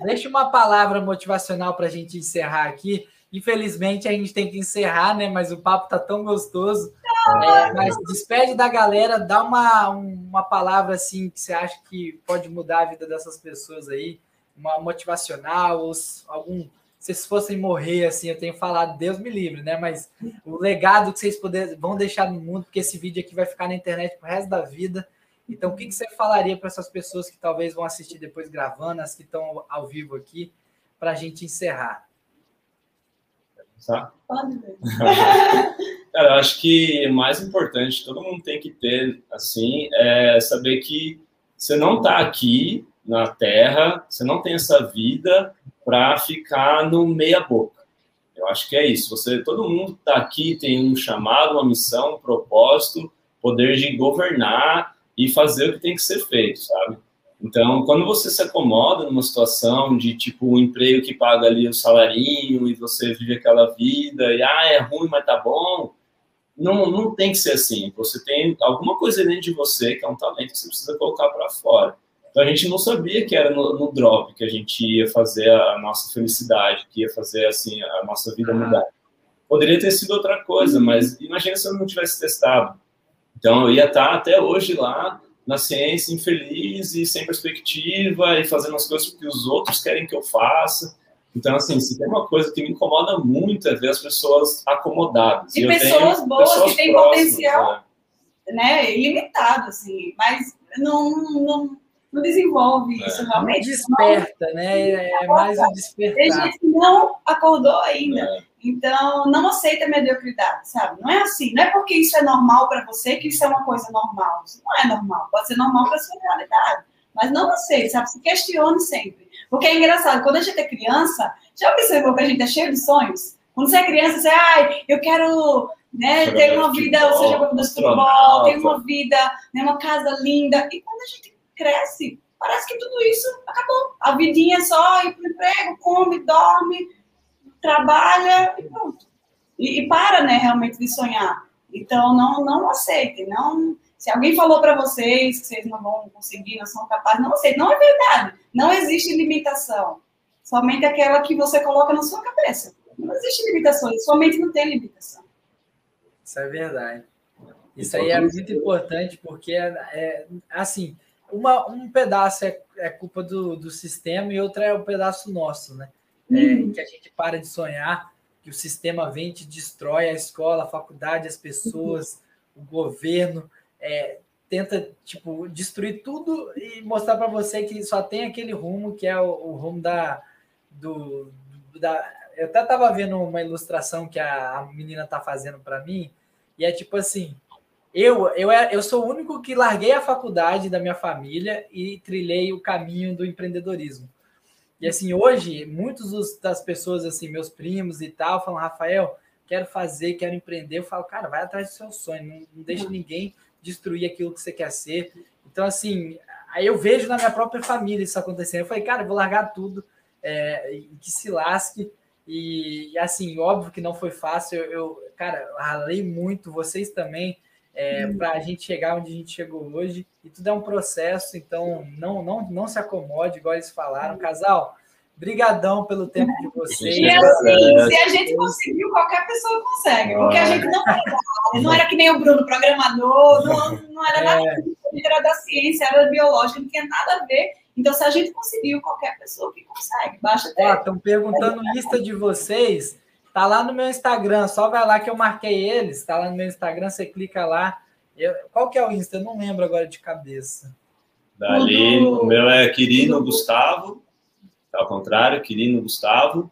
A: deixa uma palavra motivacional para a gente encerrar aqui. Infelizmente, a gente tem que encerrar, né? Mas o papo tá tão gostoso. É, mas despede da galera, dá uma, uma palavra assim que você acha que pode mudar a vida dessas pessoas aí, uma motivacional, ou algum. Se vocês fossem morrer, assim, eu tenho falado, Deus me livre, né? Mas o legado que vocês poder, vão deixar no mundo, porque esse vídeo aqui vai ficar na internet pro resto da vida. Então, o que, que você falaria para essas pessoas que talvez vão assistir depois gravando, as que estão ao vivo aqui, para a gente encerrar?
B: Tá? Pode. [LAUGHS] Cara, eu acho que mais importante, todo mundo tem que ter, assim, é saber que você não está aqui na Terra, você não tem essa vida para ficar no meia boca. Eu acho que é isso. Você, todo mundo está aqui tem um chamado, uma missão, um propósito, poder de governar e fazer o que tem que ser feito, sabe? Então, quando você se acomoda numa situação de tipo um emprego que paga ali o salarinho e você vive aquela vida e ah, é ruim, mas tá bom, não, não tem que ser assim. Você tem alguma coisa dentro de você que é um talento que você precisa colocar para fora. Então a gente não sabia que era no, no, drop que a gente ia fazer a nossa felicidade, que ia fazer assim a nossa vida mudar. Poderia ter sido outra coisa, mas imagina se eu não tivesse testado. Então eu ia estar até hoje lá na ciência infeliz e sem perspectiva e fazendo as coisas que os outros querem que eu faça. Então, assim, se tem uma coisa que me incomoda muito é ver as pessoas acomodadas.
C: E, e pessoas boas pessoas que têm potencial né? né, ilimitado, assim, mas não, não, não desenvolve é. isso realmente.
A: Desperta, não, né? É mais um despertar.
C: A gente não acordou ainda. É. Então, não aceita a mediocridade, sabe? Não é assim. Não é porque isso é normal para você que isso é uma coisa normal. Isso não é normal. Pode ser normal para sua realidade. Mas não aceite, sabe? Se questione sempre. Porque é engraçado, quando a gente é criança, já observou que a gente é cheio de sonhos? Quando você é criança, você, ai, eu quero né, ter uma vida, ou seja, jogador de futebol, ter uma vida, né, uma casa linda. E quando a gente cresce, parece que tudo isso acabou. A vidinha é só ir para o emprego, come, dorme, trabalha e pronto. E, e, para, né, realmente de sonhar. Então, não, não aceitem. Não, se alguém falou para vocês que vocês não vão conseguir, não são capazes, não aceitem. Não é verdade. Não existe limitação. Somente aquela que você coloca na sua cabeça. Não existe limitações. Somente não tem limitação.
A: Isso é verdade. Isso aí é muito importante, porque é, é assim, uma, um pedaço é, é culpa do, do sistema e outra é o um pedaço nosso, né? É, uhum. que a gente para de sonhar, que o sistema vem e te destrói a escola, a faculdade, as pessoas, uhum. o governo, é, tenta tipo destruir tudo e mostrar para você que só tem aquele rumo que é o, o rumo da do, da eu até estava vendo uma ilustração que a, a menina tá fazendo para mim e é tipo assim eu, eu, eu sou o único que larguei a faculdade da minha família e trilhei o caminho do empreendedorismo. E assim, hoje, muitos das pessoas, assim, meus primos e tal, falam, Rafael, quero fazer, quero empreender. Eu falo, cara, vai atrás do seu sonho, não, não deixe ninguém destruir aquilo que você quer ser. Então, assim, aí eu vejo na minha própria família isso acontecendo. Eu falei, cara, eu vou largar tudo, é, que se lasque. E, assim, óbvio que não foi fácil. Eu, eu cara, ralei muito, vocês também é, uhum. para a gente chegar onde a gente chegou hoje. E tudo é um processo, então não, não, não se acomode, igual eles falaram. Casal, brigadão pelo tempo de vocês.
C: E assim, se a gente conseguiu, qualquer pessoa consegue. Porque a gente não era, [LAUGHS] não era que nem o Bruno, programador, não, não era nada, é. era da ciência, era biológica, não tinha nada a ver. Então, se a gente conseguiu, qualquer pessoa que consegue, baixa até.
A: Estão perguntando lista de vocês. Tá lá no meu Instagram, só vai lá que eu marquei eles. Tá lá no meu Instagram, você clica lá. Eu, qual que é o Insta? Eu não lembro agora de cabeça.
B: Dali, o meu é Quirino Gustavo, ao contrário, Quirino Gustavo.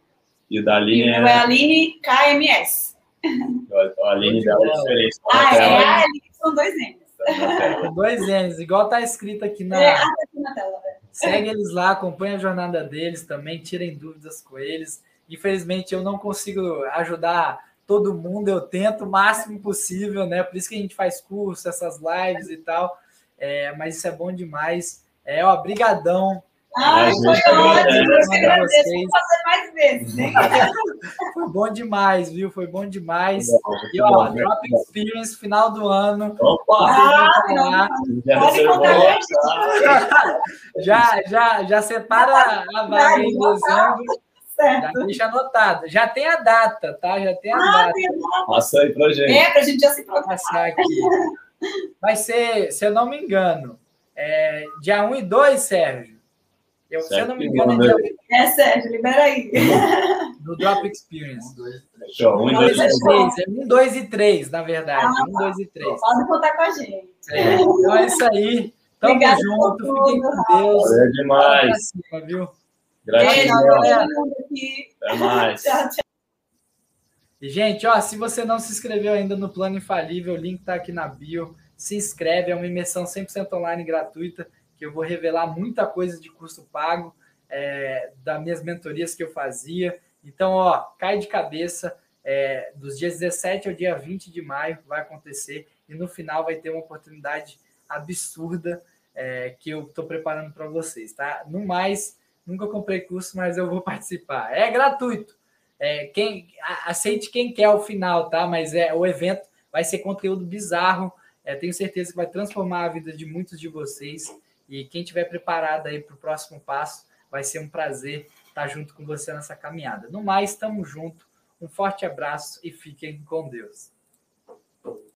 B: E o da Aline
C: é. O é Aline KMS. [LAUGHS]
B: O Aline dela é diferente.
C: Ah, é a Aline, são dois N's.
A: dois N's, igual tá escrito aqui na. É, tá aqui na tela. Né? Segue eles lá, acompanha a jornada deles também, tirem dúvidas com eles. Infelizmente, eu não consigo ajudar todo mundo, eu tento o máximo possível, né? Por isso que a gente faz curso, essas lives e tal. É, mas isso é bom demais. É, ó, brigadão.
C: Ah, foi ótimo, eu agradeço. Vou fazer mais vezes, hein? [LAUGHS]
A: Foi bom demais, viu? Foi bom demais. E ó, Drop Experience, final do ano. Opa! Ah, pode contar [LAUGHS] já, já, já separa a vaga em dezembro. Certo. Já deixa anotado. Já tem a data, tá? Já tem a ah, data. Tem
B: a Passa aí pra gente.
C: É, pra gente já se programar. aqui.
A: Vai ser, se eu não me engano, é, dia 1 e 2, Sérgio. Eu, se eu não me engano, é dia
C: É, Sérgio, libera aí.
A: Do Drop Experience. 1, 2 e 3. É 1, 2 e 3, na verdade. 1, 2 e 3.
C: Pode contar com a gente.
A: É, então é isso aí. Tamo Obrigada junto, fiquem com Deus.
B: É demais.
A: Cima, viu?
B: Gratidão. Até mais. Tchau, tchau.
A: E, gente, ó, se você não se inscreveu ainda no Plano Infalível, o link está aqui na bio. Se inscreve, é uma imersão 100% online gratuita, que eu vou revelar muita coisa de custo pago, é, das minhas mentorias que eu fazia. Então, ó, cai de cabeça. É, dos dias 17 ao dia 20 de maio vai acontecer e no final vai ter uma oportunidade absurda é, que eu estou preparando para vocês, tá? No mais, nunca comprei curso, mas eu vou [LAUGHS] participar. É gratuito. É, quem aceite quem quer o final, tá? Mas é o evento vai ser conteúdo bizarro. É, tenho certeza que vai transformar a vida de muitos de vocês. E quem tiver preparado aí para o próximo passo, vai ser um prazer estar junto com você nessa caminhada. No mais, estamos junto. Um forte abraço e fiquem com Deus.